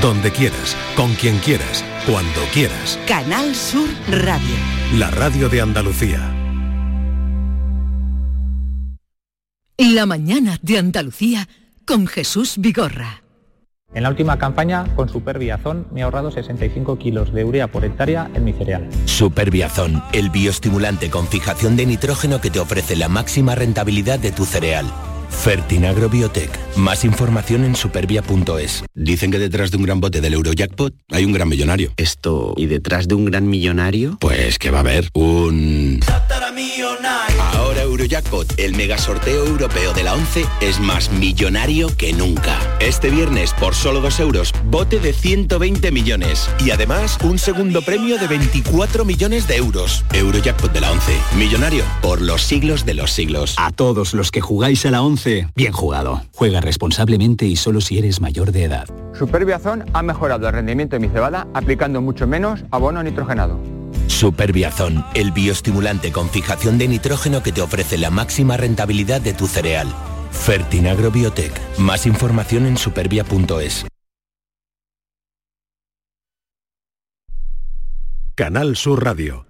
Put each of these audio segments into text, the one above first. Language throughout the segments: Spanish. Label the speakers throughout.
Speaker 1: donde quieras, con quien quieras, cuando quieras.
Speaker 2: Canal Sur Radio.
Speaker 1: La radio de Andalucía.
Speaker 3: La mañana de Andalucía con Jesús Vigorra.
Speaker 4: En la última campaña, con Superbiazón, me he ahorrado 65 kilos de urea por hectárea en mi cereal.
Speaker 5: Superbiazón, el bioestimulante con fijación de nitrógeno que te ofrece la máxima rentabilidad de tu cereal. Fertinagro Biotech. Más información en supervia.es.
Speaker 6: Dicen que detrás de un gran bote del Eurojackpot hay un gran millonario.
Speaker 7: Esto, ¿y detrás de un gran millonario?
Speaker 6: Pues que va a haber un... Ahora Eurojackpot, el mega sorteo europeo de la 11, es más millonario que nunca. Este viernes, por solo 2 euros, bote de 120 millones. Y además, un segundo premio de 24 millones de euros. Eurojackpot de la 11, millonario por los siglos de los siglos.
Speaker 8: A todos los que jugáis a la 11, bien jugado. Juega responsablemente y solo si eres mayor de edad.
Speaker 4: Superbiazón ha mejorado el rendimiento de mi cebada aplicando mucho menos abono nitrogenado.
Speaker 5: Superbiazón, el bioestimulante con fijación de nitrógeno que te ofrece la máxima rentabilidad de tu cereal. Fertinagro Biotech. Más información en supervia.es.
Speaker 1: Canal Sur Radio.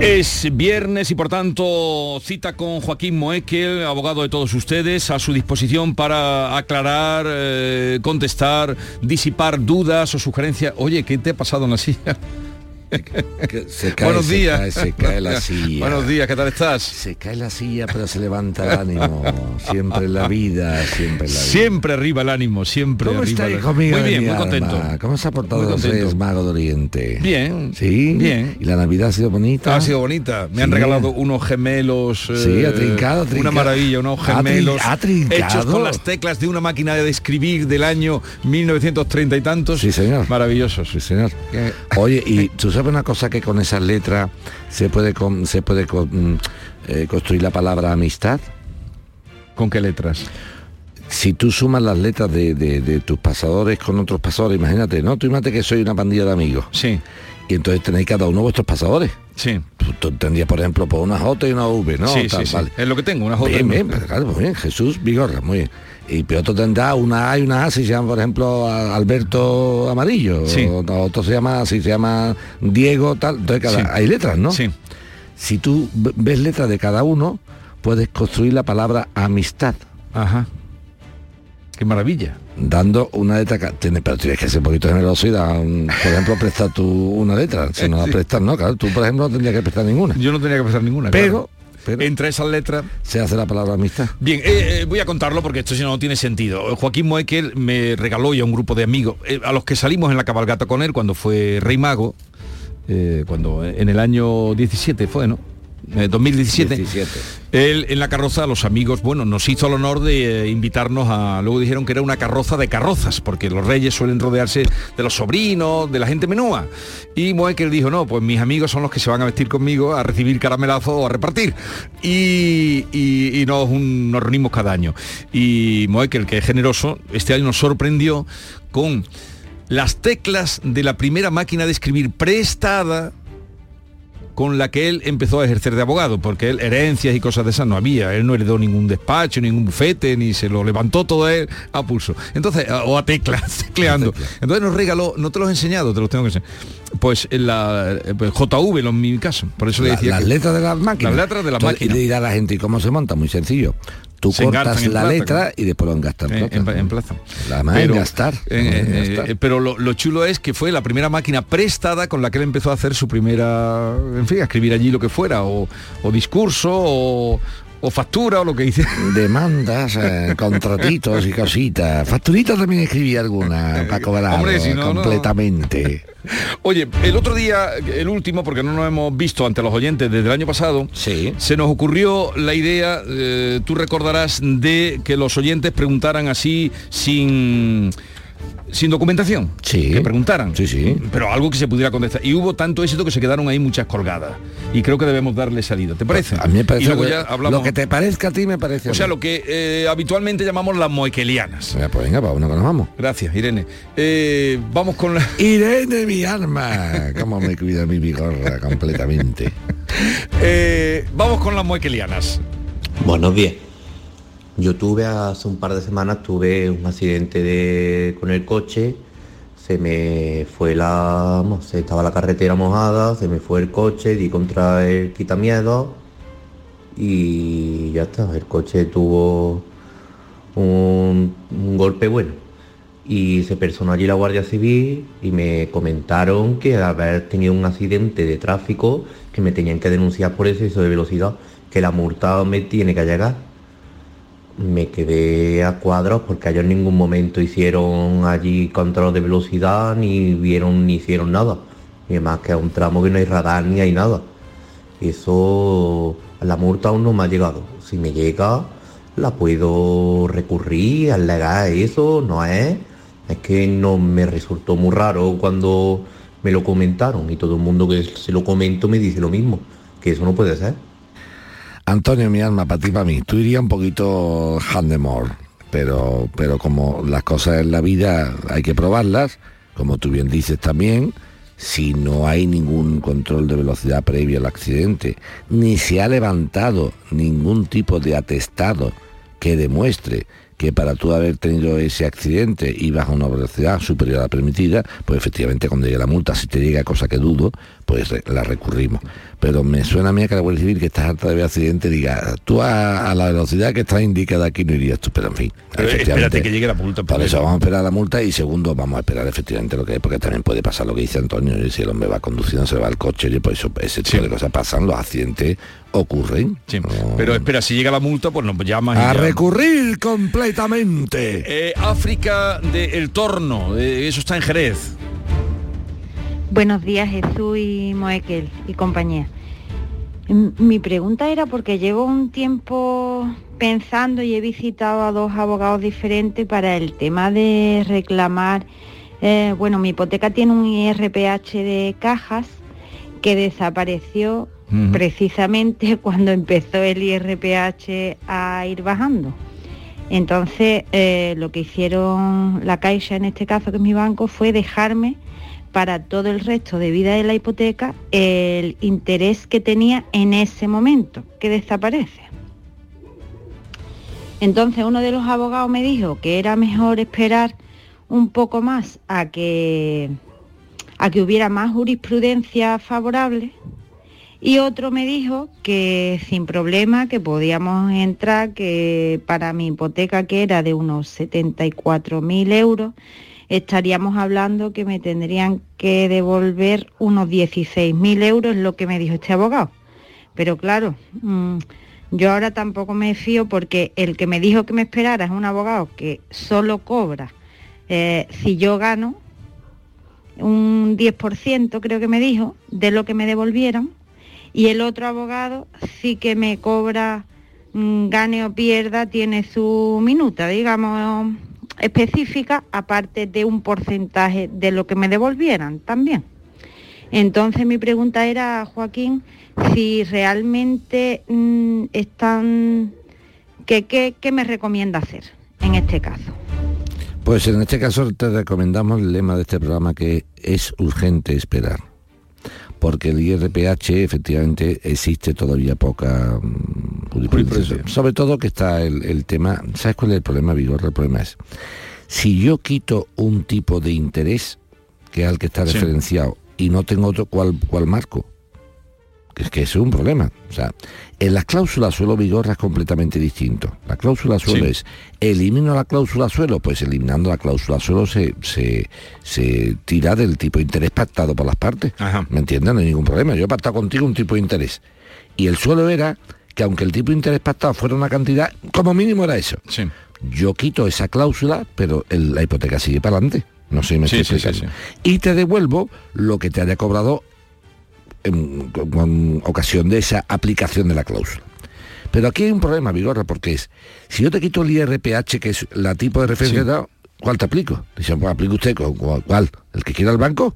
Speaker 9: Es viernes y por tanto cita con Joaquín Moekel, abogado de todos ustedes, a su disposición para aclarar, eh, contestar, disipar dudas o sugerencias. Oye, ¿qué te ha pasado en la silla?
Speaker 10: Se cae,
Speaker 9: Buenos
Speaker 10: se
Speaker 9: días.
Speaker 10: cae, se cae la silla.
Speaker 9: Buenos días, ¿qué tal estás?
Speaker 10: Se cae la silla, pero se levanta el ánimo. Siempre la vida, siempre la vida.
Speaker 9: Siempre arriba el ánimo, siempre
Speaker 10: ¿Cómo
Speaker 9: arriba.
Speaker 10: está,
Speaker 9: el-
Speaker 10: hijo mío
Speaker 9: Muy bien, muy contento.
Speaker 10: ¿Cómo se ha portado
Speaker 9: Muy
Speaker 10: los. Reyes Magos de Oriente?
Speaker 9: Bien,
Speaker 10: ¿Sí?
Speaker 9: bien.
Speaker 10: ¿Y la Navidad ha sido bonita?
Speaker 9: Ha sido bonita. Me han
Speaker 10: Sí.
Speaker 9: regalado unos gemelos.
Speaker 10: Sí,
Speaker 9: eh,
Speaker 10: ha trincado, ha
Speaker 9: Una
Speaker 10: trincado.
Speaker 9: maravilla, unos
Speaker 10: Ha trin-
Speaker 9: gemelos.
Speaker 10: ha trincado.
Speaker 9: Hechos con las teclas de una máquina de escribir del año 1930 y tantos.
Speaker 10: Sí, señor.
Speaker 9: Maravillosos.
Speaker 10: Sí, señor. Oye, y tú sabes una cosa que con esas letras se puede con- se puede con- mm, eh, construir la palabra amistad.
Speaker 9: ¿Con qué letras?
Speaker 10: Si tú sumas las letras de, de- de tus pasadores con otros pasadores, imagínate, ¿no? Tú imagínate que soy una pandilla de amigos.
Speaker 9: Sí.
Speaker 10: Y entonces tenéis cada uno vuestros pasadores.
Speaker 9: Sí.
Speaker 10: Tú, tú tendrías, por ejemplo, por una J y una V, ¿no?
Speaker 9: sí,
Speaker 10: Tal,
Speaker 9: sí, sí.
Speaker 10: vale.
Speaker 9: Es lo que tengo, una J.
Speaker 10: Bien, bien, pero claro, muy bien. Jesús Vigorra, muy bien. Y pero otro tendrá una A y una A si se llama, por ejemplo, Alberto Amarillo.
Speaker 9: Sí.
Speaker 10: O, otro se llama, si se llama Diego, tal. Entonces cada,
Speaker 9: Sí.
Speaker 10: hay letras, ¿no?
Speaker 9: Sí.
Speaker 10: Si tú ves letras de cada uno, puedes construir la palabra amistad.
Speaker 9: Ajá. Qué maravilla.
Speaker 10: Dando una letra, pero tienes que ser un poquito generoso y dar, un- por ejemplo, prestar tú una letra. Si no la prestas, no, claro, tú por ejemplo no tendrías que prestar ninguna.
Speaker 9: Yo no tenía que pensar ninguna.
Speaker 10: Pero,
Speaker 9: claro. entre esas letras
Speaker 10: se hace la palabra amistad.
Speaker 9: Bien, eh, eh, voy a contarlo porque esto si no no tiene sentido. Joaquín Moekel me regaló y a un grupo de amigos, eh, a los que salimos en la cabalgata con él cuando fue Rey Mago, cuando en el año 17 fue, ¿no? Eh, 2017. Él en la carroza, los amigos, bueno, nos hizo el honor de eh, invitarnos a. Luego dijeron que era una carroza de carrozas, porque los reyes suelen rodearse de los sobrinos, de la gente menúa. Y Moekel dijo, no, pues mis amigos son los que se van a vestir conmigo a recibir caramelazo o a repartir. Y, y- y nos, un- nos reunimos cada año. Y Moekel, que es generoso, este año nos sorprendió con las teclas de la primera máquina de escribir prestada con la que él empezó a ejercer de abogado, porque él herencias y cosas de esas no había, él no heredó ningún despacho, ningún bufete, ni se lo levantó todo él a pulso. Entonces, o a teclas, tecleando. Entonces nos regaló, no te los he enseñado, te los tengo que enseñar. Pues en la eh, pues, JV, lo- en mi caso, por eso le
Speaker 10: La-
Speaker 9: decía
Speaker 10: las
Speaker 9: que-
Speaker 10: letras de las máquinas.
Speaker 9: Las letras de las
Speaker 10: Entonces,
Speaker 9: máquinas.
Speaker 10: Y le dirá a la gente, ¿y cómo se monta? Muy sencillo. Tú
Speaker 9: Se
Speaker 10: cortas la
Speaker 9: plata,
Speaker 10: letra
Speaker 9: claro.
Speaker 10: y después lo engastas en plata.
Speaker 9: en, en.
Speaker 10: La más
Speaker 9: Pero,
Speaker 10: engastar.
Speaker 9: eh, eh, eh, pero lo, lo chulo es que fue la primera máquina prestada con la que él empezó a hacer su primera, en fin, a escribir allí lo que fuera, o, o discurso, o, o factura, o lo que dice.
Speaker 10: Demandas, eh, contratitos y cositas. Facturitas también escribí alguna para cobrar
Speaker 9: Hombre, si no, no. Oye, el otro día, el último, porque no nos hemos visto ante los oyentes desde el año pasado, se nos ocurrió la idea, eh, tú recordarás, de que los oyentes preguntaran así sin sin documentación.
Speaker 10: Sí.
Speaker 9: Que preguntaran.
Speaker 10: Sí, sí.
Speaker 9: Pero algo que se pudiera contestar. Y hubo tanto éxito que se quedaron ahí muchas colgadas. Y creo que debemos darle salida. ¿Te parece?
Speaker 10: A mí me parece
Speaker 9: y luego
Speaker 10: que-
Speaker 9: ya hablamos.
Speaker 10: lo que te parezca a ti me parece
Speaker 9: O sea, lo que eh, habitualmente llamamos las moequelianas.
Speaker 10: Venga, pues venga, para uno que nos vamos.
Speaker 9: Gracias, Irene. Eh, vamos con la...
Speaker 10: Irene, mi alma. Cómo me cuida mi bigorra completamente.
Speaker 9: Eh, vamos con las moequelianas.
Speaker 11: Buenos días. Yo tuve hace un par de semanas tuve un accidente de, con el coche. Se me fue la, no estaba la carretera mojada, se me fue el coche, di contra el quitamiedo y ya está. El coche tuvo un, golpe bueno y se personó allí la Guardia Civil y me comentaron que haber tenido un accidente de tráfico que me tenían que denunciar por exceso de velocidad, que la multa me tiene que llegar. Me quedé a cuadros porque ellos en ningún momento hicieron allí control de velocidad, ni vieron ni hicieron nada. Y además que es un tramo que no hay radar ni hay nada. Eso, la multa aún no me ha llegado. Si me llega, la puedo recurrir, alegar eso, no es. Es que no me resultó muy raro cuando me lo comentaron y todo el mundo que se lo comento me dice lo mismo, que eso no puede ser.
Speaker 10: Antonio, mi alma, para ti, para mí. Tú irías un poquito handemore, pero, pero como las cosas en la vida hay que probarlas, como tú bien dices también, si no hay ningún control de velocidad previo al accidente, ni se ha levantado ningún tipo de atestado que demuestre que para tú haber tenido ese accidente ibas a una velocidad superior a la permitida, pues efectivamente cuando llegue la multa, si te llega cosa que dudo, pues la recurrimos. Pero me suena a mí a que la Guardia Civil que estás harta de ver accidente diga, tú a, a la velocidad que está indicada aquí no irías tú, pero en fin.
Speaker 9: Pero espérate que llegue la multa. Primero.
Speaker 10: eso vamos a esperar la multa y segundo vamos a esperar efectivamente lo que es, porque también puede pasar lo que dice Antonio, y si el hombre va conduciendo, se va el coche, y pues eso, ese tipo de cosas pasan, los accidentes ocurren.
Speaker 9: Pero espera, si llega la multa, pues nos llamas y
Speaker 10: A
Speaker 9: ya.
Speaker 10: recurrir completamente.
Speaker 9: Eh, África del Torno, eh, eso está en Jerez.
Speaker 12: Buenos días Jesús y Moekel y compañía. Mi pregunta era porque llevo un tiempo pensando y he visitado a dos abogados diferentes para el tema de reclamar, eh, bueno, mi hipoteca tiene un IRPH de cajas que desapareció precisamente cuando empezó el IRPH a ir bajando. Entonces, eh, lo que hicieron la Caixa, en este caso que es mi banco, fue dejarme para todo el resto de vida de la hipoteca el interés que tenía en ese momento, que desaparece. Entonces uno de los abogados me dijo que era mejor esperar un poco más a que, a que hubiera más jurisprudencia favorable y otro me dijo que sin problema, que podíamos entrar, que para mi hipoteca que era de unos 74.000 euros, estaríamos hablando que me tendrían que devolver unos 16.000 euros, lo que me dijo este abogado. Pero claro, mm, yo ahora tampoco me fío porque el que me dijo que me esperara es un abogado que solo cobra eh, si yo gano un 10%, creo que me dijo, de lo que me devolvieran. Y el otro abogado sí que me cobra, mm, gane o pierda, tiene su minuta, digamos, específica, aparte de un porcentaje de lo que me devolvieran también. Entonces mi pregunta era, Joaquín, si realmente mm, están, ¿qué, me recomienda hacer en este caso?
Speaker 10: Pues en este caso te recomendamos el lema de este programa que es urgente esperar. Porque el IRPH efectivamente existe todavía poca mm, jurisprudencia. Sobre todo que está el, el tema, ¿sabes cuál es el problema, Vigor? El problema es, si yo quito un tipo de interés, que es al que está
Speaker 9: Sí.
Speaker 10: referenciado, y no tengo otro, ¿cuál, cuál marco? Es que es un problema. O sea, en las cláusulas suelo vigorra es completamente distinto. La cláusula suelo
Speaker 9: Sí.
Speaker 10: es, elimino la cláusula suelo, pues eliminando la cláusula suelo se, se, se tira del tipo de interés pactado por las partes. ¿Me entiendes? No hay ningún problema. Yo he pactado contigo un tipo de interés. Y el suelo era que aunque el tipo de interés pactado fuera una cantidad, como mínimo era eso. Yo quito esa cláusula, pero el- la hipoteca sigue para adelante. No sé si me
Speaker 9: Sí,
Speaker 10: estoy
Speaker 9: sí, sí,
Speaker 10: explicando. Y te devuelvo lo que te haya cobrado en, con- con ocasión de esa aplicación de la cláusula. Pero aquí hay un problema, Vigorra, porque es, si yo te quito el IRPH, que es la tipo de referencia
Speaker 9: Sí.
Speaker 10: dado, ¿cuál te aplico? Dicen, pues aplica usted, ¿cu- cu- ¿cuál? ¿El que quiera el banco?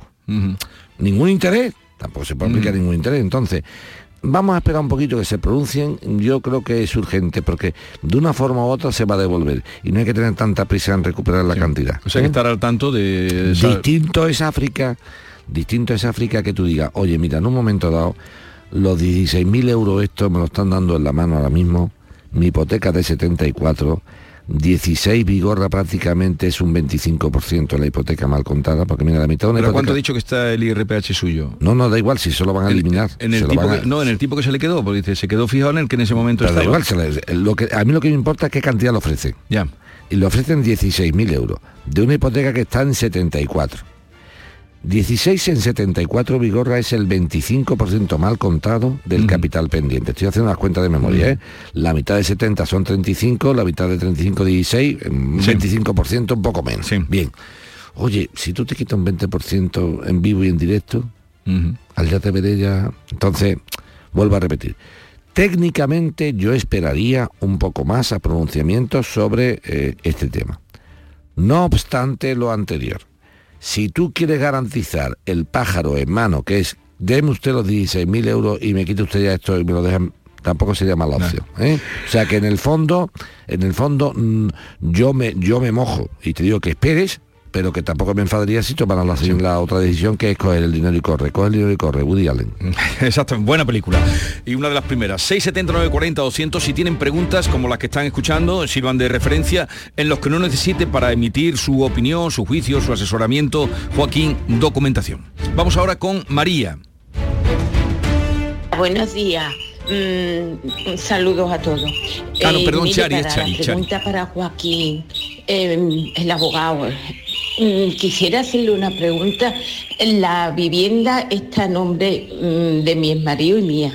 Speaker 10: ¿Ningún interés? Tampoco se puede aplicar ningún interés. Entonces, vamos a esperar un poquito que se pronuncien. Yo creo que es urgente, porque de una forma u otra se va a devolver. Y no hay que tener tanta prisa en recuperar la cantidad.
Speaker 9: O sea, que
Speaker 10: ¿eh?
Speaker 9: estar al tanto de... esa-
Speaker 10: Distinto es África, distinto es África que tú digas, oye, mira, en un momento dado, los 16.000 euros estos me lo están dando en la mano ahora mismo, mi hipoteca de 74, 16 Vigorra prácticamente es un 25% de la hipoteca mal contada, porque mira, la mitad de una
Speaker 9: ¿Pero
Speaker 10: hipoteca...
Speaker 9: cuánto ha dicho que está el IRPH suyo?
Speaker 10: No, no, da igual, si lo van a eliminar.
Speaker 9: En
Speaker 10: se
Speaker 9: el tipo
Speaker 10: a-
Speaker 9: que, no, en el tipo que se le quedó, porque dice, se quedó fijado en el que en ese momento
Speaker 10: Pero da
Speaker 9: estaba.
Speaker 10: igual, se le- lo que, a mí lo que me importa es qué cantidad le ofrecen.
Speaker 9: Ya.
Speaker 10: Y le ofrecen 16.000 euros, de una hipoteca que está en 74. 16 en 74 Vigorra es el 25% mal contado del capital pendiente. Estoy haciendo las cuentas de memoria, ¿eh? La mitad de 70 son 35, la mitad de 35, 16, un 25%, un poco menos. Bien. Oye, si tú te quitas un 20% en vivo y en directo, al ya te veré ya. Entonces, vuelvo a repetir. Técnicamente yo esperaría un poco más a pronunciamientos sobre eh, este tema. No obstante lo anterior, si tú quieres garantizar el pájaro en mano, que es, deme usted los 16.000 euros y me quite usted ya esto y me lo dejan, tampoco sería mala opción. ¿eh? O sea que en el fondo, en el fondo, mm, yo me, yo me mojo y te digo que esperes, pero que tampoco me enfadaría si tomaran la, la otra decisión que es coger el dinero y corre. Coge el dinero y corre, Woody Allen.
Speaker 9: Exacto, buena película. Y una de las primeras, 679 40 200 si tienen preguntas como las que están escuchando, sirvan de referencia en los que no necesiten para emitir su opinión, su juicio, su asesoramiento, Joaquín, documentación. Vamos ahora con María.
Speaker 13: Buenos días. Mm, saludos a todos.
Speaker 9: Ah, no, perdón, Chari, es
Speaker 13: para
Speaker 9: Chari,
Speaker 13: La
Speaker 9: Chari.
Speaker 13: pregunta para Joaquín, eh, el abogado. Mm, quisiera hacerle una pregunta. La vivienda está a nombre mm, de mi marido y mía.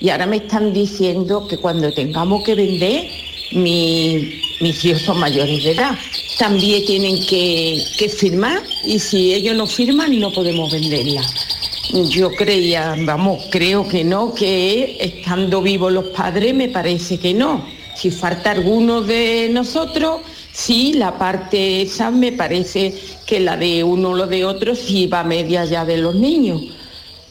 Speaker 13: Y ahora me están diciendo que cuando tengamos que vender, mi- mis hijos son mayores de edad. También tienen que, que firmar y si ellos no firman no podemos venderla. Yo creía, vamos, creo que no, que estando vivos los padres me parece que no. Si falta alguno de nosotros, sí, la parte esa me parece que la de uno o lo de otro sí va media ya de los niños.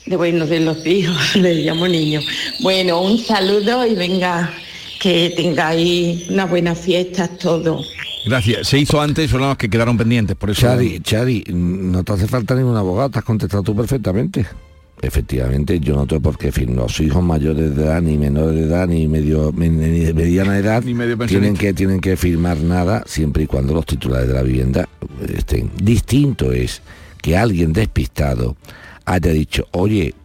Speaker 13: De bueno, de los hijos, le llamo niños. Bueno, un saludo y venga, que tengáis unas buenas fiestas todos.
Speaker 9: Gracias. Se hizo antes, son las que quedaron pendientes, por eso...
Speaker 10: Chari, Chari, no te hace falta ningún abogado, te has contestado tú perfectamente. Efectivamente, yo no tengo por qué firmar. Los hijos mayores de edad, ni menores de edad, ni medio ni de mediana edad, tienen
Speaker 9: pensionista.
Speaker 10: que, tienen que firmar nada siempre y cuando los titulares de la vivienda estén. Distinto es que alguien despistado haya dicho, oye,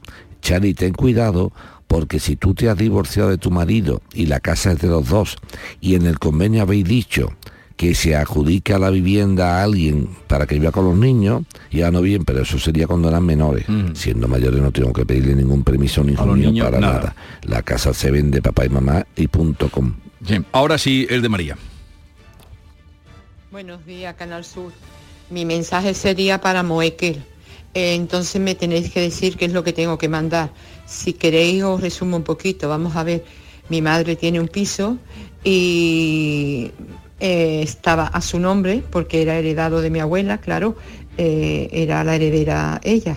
Speaker 10: Chari, ten cuidado porque si tú te has divorciado de tu marido y la casa es de los dos y en el convenio habéis dicho que se adjudica la vivienda a alguien para que viva con los niños, ya no bien, pero eso sería cuando eran menores. Siendo mayores no tengo que pedirle ningún permiso ni
Speaker 9: A los
Speaker 10: mío
Speaker 9: niños,
Speaker 10: para
Speaker 9: nada.
Speaker 10: nada. La casa se vende papá y mamá y punto com.
Speaker 9: Bien, ahora sí, el de María.
Speaker 14: Buenos días, Canal Sur. Mi mensaje sería para Moekel. Eh, entonces me tenéis que decir qué es lo que tengo que mandar. Si queréis os resumo un poquito. Vamos a ver, mi madre tiene un piso y eh, estaba a su nombre porque era heredado de mi abuela, claro, eh, era la heredera ella.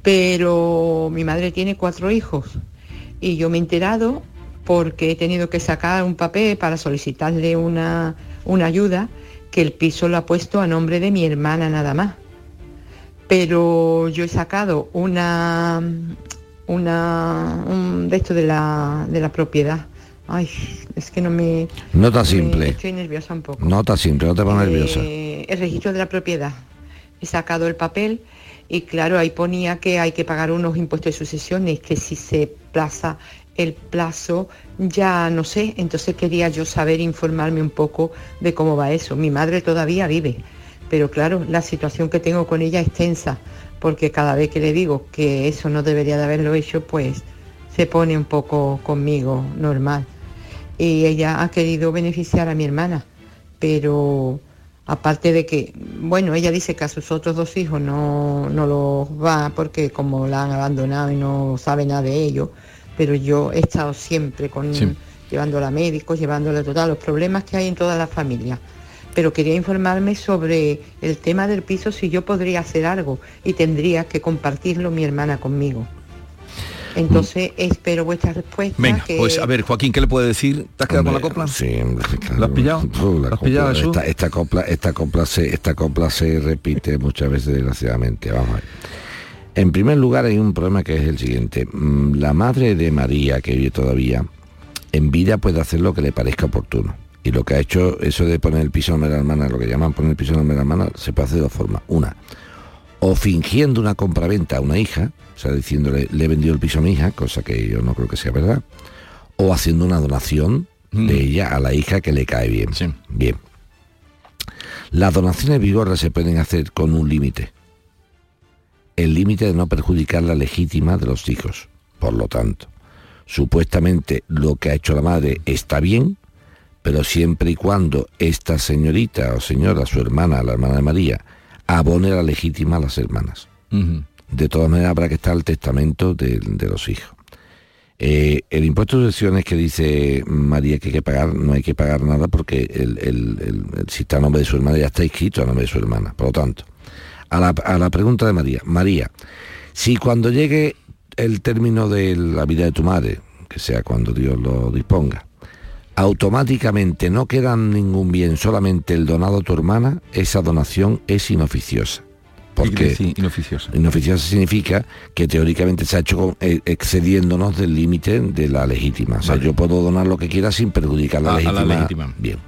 Speaker 14: Pero mi madre tiene cuatro hijos y yo me he enterado porque he tenido que sacar un papel para solicitarle una, una ayuda que el piso lo ha puesto a nombre de mi hermana nada más. Pero yo he sacado una, una un de esto de la, de la propiedad. Ay, es que no me...
Speaker 10: Nota
Speaker 14: me-
Speaker 10: simple.
Speaker 14: estoy nerviosa un poco.
Speaker 10: Nota simple, no te pongas nerviosa.
Speaker 14: Eh, el registro de la propiedad. He sacado el papel y claro, ahí ponía que hay que pagar unos impuestos de sucesiones, que si se plaza el plazo, ya no sé. Entonces quería yo saber, informarme un poco de cómo va eso. Mi madre todavía vive, pero claro, la situación que tengo con ella es tensa, porque cada vez que le digo que eso no debería de haberlo hecho, pues se pone un poco conmigo normal. Y ella ha querido beneficiar a mi hermana, pero aparte de que, bueno, ella dice que a sus otros dos hijos no, no los va porque como la han abandonado y no sabe nada de ellos, pero yo he estado siempre con
Speaker 9: Sí.
Speaker 14: llevándola a médicos, llevándola total, los problemas que hay en toda la familia. Pero quería informarme sobre el tema del piso, si yo podría hacer algo y tendría que compartirlo mi hermana conmigo. Entonces espero vuestra respuesta.
Speaker 9: Venga,
Speaker 14: que-
Speaker 9: pues a ver, Joaquín, ¿qué le puede decir? ¿Te has quedado con la copla?
Speaker 10: Sí.
Speaker 9: ¿La has pillado?
Speaker 10: Uh, la
Speaker 9: ¿La has pillado,
Speaker 10: copla- esta, esta copla, esta copla se, esta copla se repite muchas veces desgraciadamente. Vamos a ver. En primer lugar hay un problema que es el siguiente. Mm, La madre de María, que vive todavía, en vida puede hacer lo que le parezca oportuno. Y lo que ha hecho eso de poner el piso en la hermana, lo que llaman poner el piso en la hermana, se puede hacer de dos formas. Una, o fingiendo una compraventa a una hija, o sea, diciéndole, le he vendido el piso a mi hija, cosa que yo no creo que sea verdad, o haciendo una donación de ella a la hija que le cae bien. Bien. Las donaciones vigorras se pueden hacer con un límite. El límite de no perjudicar la legítima de los hijos. Por lo tanto, supuestamente lo que ha hecho la madre está bien, pero siempre y cuando esta señorita o señora, su hermana, la hermana de María, abone la legítima a las hermanas. De todas maneras habrá que estar el testamento de, de los hijos. Eh, el impuesto de sucesiones que dice María que hay que pagar, no hay que pagar nada porque el, el- el- el- si está a nombre de su hermana ya está inscrito a nombre de su hermana. Por lo tanto, a la, a la pregunta de María, María, si cuando llegue el término de la vida de tu madre, que sea cuando Dios lo disponga, automáticamente no queda ningún bien, solamente el donado a tu hermana, esa donación es inoficiosa. Porque
Speaker 9: Sí, inoficiosa.
Speaker 10: inoficiosa significa que teóricamente se ha hecho eh, excediéndonos del límite de la legítima. O sea,
Speaker 9: Vale.
Speaker 10: yo puedo donar lo que quiera sin perjudicar la,
Speaker 9: A- a la
Speaker 10: legítima.
Speaker 9: legítima.
Speaker 10: Bien.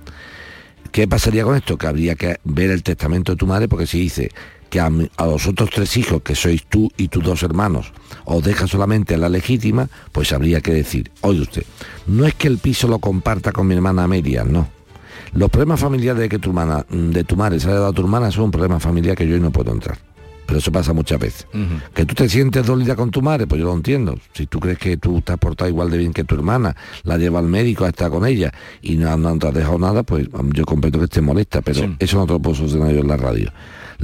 Speaker 10: ¿Qué pasaría con esto? Que habría que ver el testamento de tu madre porque si dice que a, a los otros tres hijos, que sois tú y tus dos hermanos, os deja solamente a la legítima, pues habría que decir, oye usted, no es que el piso lo comparta con mi hermana Amelia, no. Los problemas familiares de que tu hermana, de tu madre se haya dado a tu hermana son un problema familiar que yo hoy no puedo entrar. Pero eso pasa muchas veces. Que tú te sientes dolida con tu madre, pues yo lo entiendo. Si tú crees que tú te has portado igual de bien que tu hermana, la lleva al médico, está con ella y no, no te has dejado nada, pues um, yo comprendo que esté molesta, pero eso no te lo puedo solucionar yo en la radio.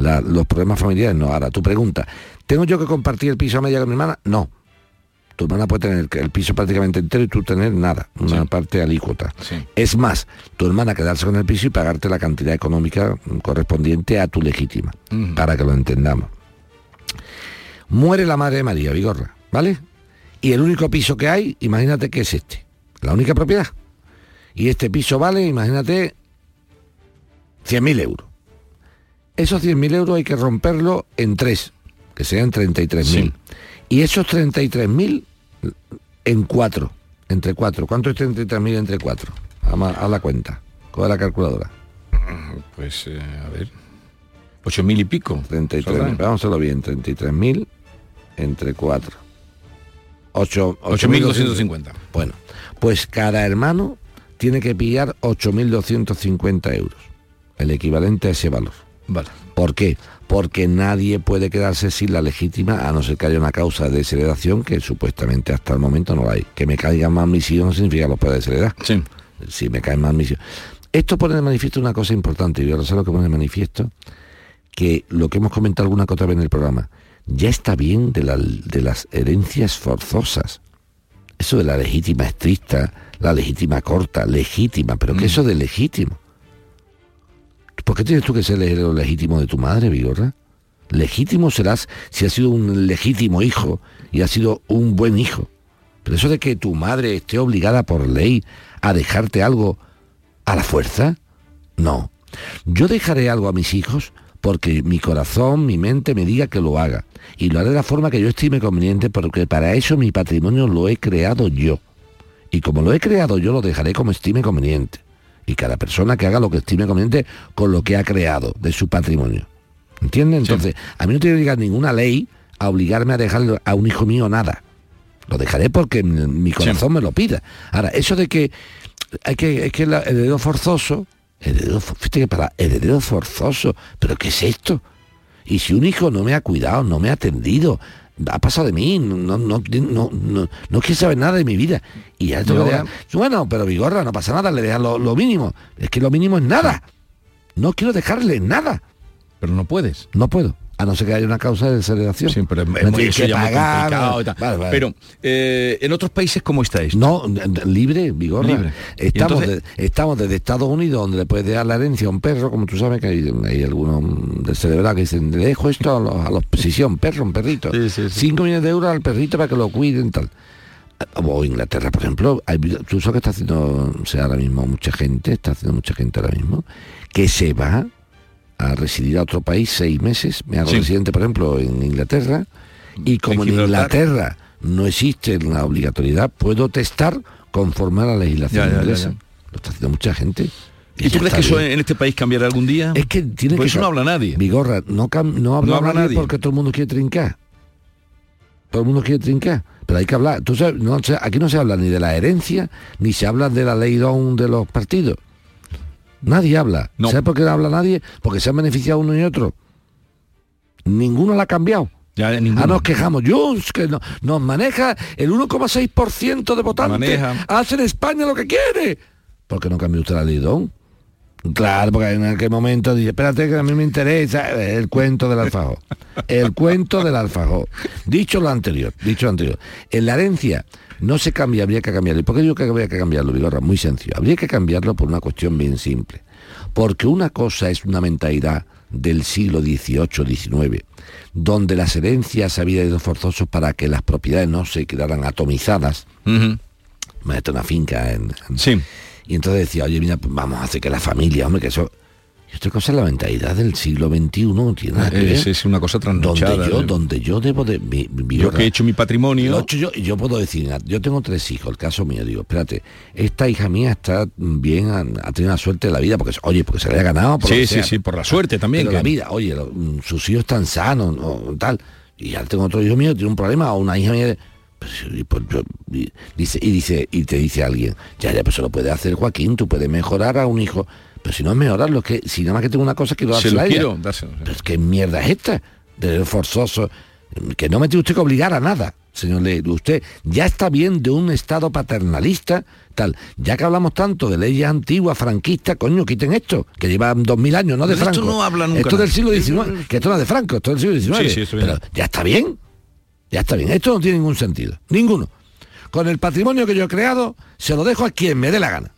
Speaker 10: La- los problemas familiares no. Ahora, tú preguntas, ¿tengo yo que compartir el piso a media con mi hermana? No. Tu hermana puede tener el piso prácticamente entero y tú tener nada, una parte alícuota. Es más, tu hermana quedarse con el piso y pagarte la cantidad económica correspondiente a tu legítima, para que lo entendamos. Muere la madre de María Vigorra, ¿vale? Y el único piso que hay, imagínate que es este, la única propiedad. Y este piso vale, imagínate, 100.000 euros. Esos 100.000 euros hay que romperlo en tres, que sean 33.000. Y esos 33.000 en cuatro, entre cuatro. ¿Cuánto es 33.000 entre cuatro? A, la cuenta, con la calculadora.
Speaker 9: Pues, eh, a ver. Ocho mil y pico.
Speaker 10: 33.000,
Speaker 9: ¿Saldrán?
Speaker 10: vamos a hacerlo bien, 33.000 entre 4. 8,
Speaker 9: 8.250.
Speaker 10: Bueno, pues cada hermano tiene que pillar 8.250 euros, el equivalente a ese valor.
Speaker 9: Vale.
Speaker 10: ¿Por qué? Porque nadie puede quedarse sin la legítima a no ser que haya una causa de desheredación que supuestamente hasta el momento no la hay. Que me caigan más mis hijos no significa que los pueda desheredar.
Speaker 9: Sí.
Speaker 10: Si me caen más mis hijos. Esto pone de manifiesto una cosa importante, y ahora sé lo que pone de manifiesto, que lo que hemos comentado alguna que otra vez en el programa, ya está bien de, la- de las herencias forzosas. Eso de la legítima estricta, la legítima corta, legítima, pero ¿qué eso de legítimo? ¿Por qué tienes tú que ser el legítimo de tu madre, Vigorra? Legítimo serás si has sido un legítimo hijo y has sido un buen hijo. Pero eso de que tu madre esté obligada por ley a dejarte algo a la fuerza, no. Yo dejaré algo a mis hijos porque mi corazón, mi mente me diga que lo haga. Y lo haré de la forma que yo estime conveniente porque para eso mi patrimonio lo he creado yo. Y como lo he creado yo, lo dejaré como estime conveniente. Y cada persona que haga lo que estime conveniente con lo que ha creado de su patrimonio. ¿Entiendes? Entonces, a mí no tiene que llegar ninguna ley a obligarme a dejar a un hijo mío nada. Lo dejaré porque mi corazón me lo pida. Ahora, eso de que hay que, es que el heredero forzoso, heredero, fíjate que para heredero forzoso, pero ¿qué es esto? Y si un hijo no me ha cuidado, no me ha atendido, ha pasado de mí, no, no, no, no, quiere saber nada de mi vida. Y ya dejar- Bueno, pero Vigorra, no pasa nada, le dejas lo, lo mínimo. Es que lo mínimo es nada. No quiero dejarle nada.
Speaker 9: Pero no puedes.
Speaker 10: No puedo. A no ser que haya una causa de desheredación.
Speaker 9: Sí, pero es muy- eso
Speaker 10: que
Speaker 9: ya muy
Speaker 10: pagar,
Speaker 9: complicado y tal.
Speaker 10: vale, vale.
Speaker 9: Pero eh, en otros países cómo está esto?
Speaker 10: No, libre, Vigorra.
Speaker 9: Libre. Y
Speaker 10: Estamos,
Speaker 9: entonces-
Speaker 10: de- estamos desde Estados Unidos, donde le puedes dejar la herencia a un perro, como tú sabes que hay, hay algunos de cerebral que dicen, le dejo esto a los, a los sí, sí, a un perro, un perrito. 5 millones de euros al perrito para que lo cuiden, tal. O Inglaterra, por ejemplo, hay- tú sabes que está haciendo, o sea, ahora mismo mucha gente, está haciendo mucha gente ahora mismo, que se va a residir a otro país seis meses. Me hago
Speaker 9: Sí.
Speaker 10: residente, por ejemplo, en Inglaterra, y como en. Inglaterra no existe la obligatoriedad, puedo testar conforme a la legislación
Speaker 9: Ya, ya, ya,
Speaker 10: inglesa.
Speaker 9: ya.
Speaker 10: Lo está haciendo mucha gente.
Speaker 9: ¿Y tú crees que eso en este país cambiará algún día?
Speaker 10: Es que tiene
Speaker 9: Pues
Speaker 10: que
Speaker 9: eso no habla nadie.
Speaker 10: Vigorra, no, no habla,
Speaker 9: No habla
Speaker 10: nadie,
Speaker 9: nadie.
Speaker 10: porque todo el mundo quiere trincar. Todo el mundo quiere trincar. Pero hay que hablar. Tú sabes, no aquí no se habla ni de la herencia, ni se habla de la ley DON de los partidos. Nadie habla. ¿Sabes por qué no habla nadie? Porque se han beneficiado uno y otro. Ninguno la ha cambiado.
Speaker 9: Ya,
Speaker 10: Ah, nos quejamos. Yo, es que no- nos maneja el 1,6% de votantes.
Speaker 9: Maneja.
Speaker 10: Hace en España lo que quiere. ¿Por qué no cambió usted la ley DON? Claro, porque en aquel momento dice, espérate que a mí me interesa el cuento del alfajor. El cuento del alfajor. Dicho lo anterior, dicho lo anterior. En la herencia no se cambia, habría que cambiarlo. ¿Y por qué digo que habría que cambiarlo, Vigorra? Muy sencillo. Habría que cambiarlo por una cuestión bien simple. Porque una cosa es una mentalidad del siglo XVIII, XIX, donde las herencias habían ido forzosos para que las propiedades no se quedaran atomizadas. Imagínate una finca en, en- y entonces decía, oye, mira, pues vamos a hacer que la familia, hombre, que eso... Y otra cosa es la mentalidad del siglo XXI, tiene.
Speaker 9: Es, es una cosa trasnochada.
Speaker 10: donde yo,
Speaker 9: ¿no?
Speaker 10: donde yo debo de... mi- mi-
Speaker 9: Yo que he hecho mi patrimonio.
Speaker 10: hecho yo, puedo decir, yo tengo tres hijos, el caso mío, digo, espérate, esta hija mía está bien, ha, tenido la suerte de la vida, porque, oye, porque se le haya ganado, por
Speaker 9: Sí, sí, sí, por la suerte también,
Speaker 10: Pero
Speaker 9: que-
Speaker 10: la vida, oye, lo- mm, sus hijos están sanos, o tal, y ya tengo otro hijo mío, tiene un problema, o una hija mía, pues, y, pues, yo- y dice, y dice, y te dice alguien, ya, ya, pues se lo puede hacer Joaquín, tú puedes mejorar a un hijo, pero si no es mejorarlo, que si nada más que tengo una cosa quiero
Speaker 9: Se
Speaker 10: dársela
Speaker 9: lo
Speaker 10: a ella.
Speaker 9: quiero, dárselo.
Speaker 10: Pero es que mierda es esta, de forzoso, que no me tiene usted que obligar a nada, señor Ley. Usted ya está bien de un estado paternalista, tal. Ya que hablamos tanto de leyes antiguas, franquistas, coño, quiten esto, que llevan dos mil años, no de
Speaker 9: De esto
Speaker 10: Franco.
Speaker 9: no habla nunca
Speaker 10: Esto es del siglo XIX, que esto no es de Franco, esto es del siglo XIX.
Speaker 9: Sí, sí.
Speaker 10: Pero ya está bien, ya está bien. Esto no tiene ningún sentido, ninguno. Con el patrimonio que yo he creado, se lo dejo a quien me dé la gana.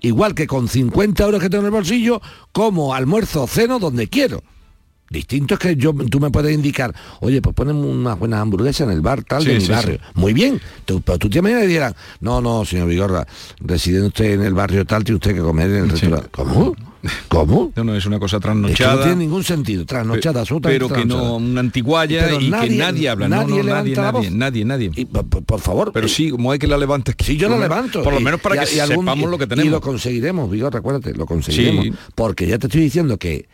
Speaker 10: Igual que con 50 euros que tengo en el bolsillo, como almuerzo o ceno donde quiero. Distinto es que yo, tú me puedes indicar, oye, pues ponen unas buenas hamburguesas en el bar tal de
Speaker 9: Sí,
Speaker 10: mi
Speaker 9: sí,
Speaker 10: barrio.
Speaker 9: sí.
Speaker 10: Muy bien. Tú, pero tú te que dieran, no, no, señor Vigorra, reside usted en el barrio tal, tiene usted que comer en el restaurante. ¿Cómo? ¿Cómo?
Speaker 9: No, no, es una cosa
Speaker 10: Es que
Speaker 9: trasnochada.
Speaker 10: no tiene ningún sentido, trasnochada, absolutamente
Speaker 9: pero que no,
Speaker 10: trasnochada.
Speaker 9: una antiguaya y que nadie habla. No,
Speaker 10: nadie
Speaker 9: no,
Speaker 10: levanta
Speaker 9: nadie,
Speaker 10: la
Speaker 9: nadie,
Speaker 10: voz.
Speaker 9: nadie, nadie.
Speaker 10: Y, por, favor.
Speaker 9: Pero sí, como hay que la levantes.
Speaker 10: Sí, yo
Speaker 9: menos-
Speaker 10: levanto.
Speaker 9: Por lo
Speaker 10: y-
Speaker 9: menos para
Speaker 10: y-
Speaker 9: que
Speaker 10: y algún-
Speaker 9: sepamos lo que
Speaker 10: Y
Speaker 9: tenemos.
Speaker 10: lo conseguiremos, Vigor, acuérdate, lo conseguiremos.
Speaker 9: Sí.
Speaker 10: Porque ya te estoy diciendo que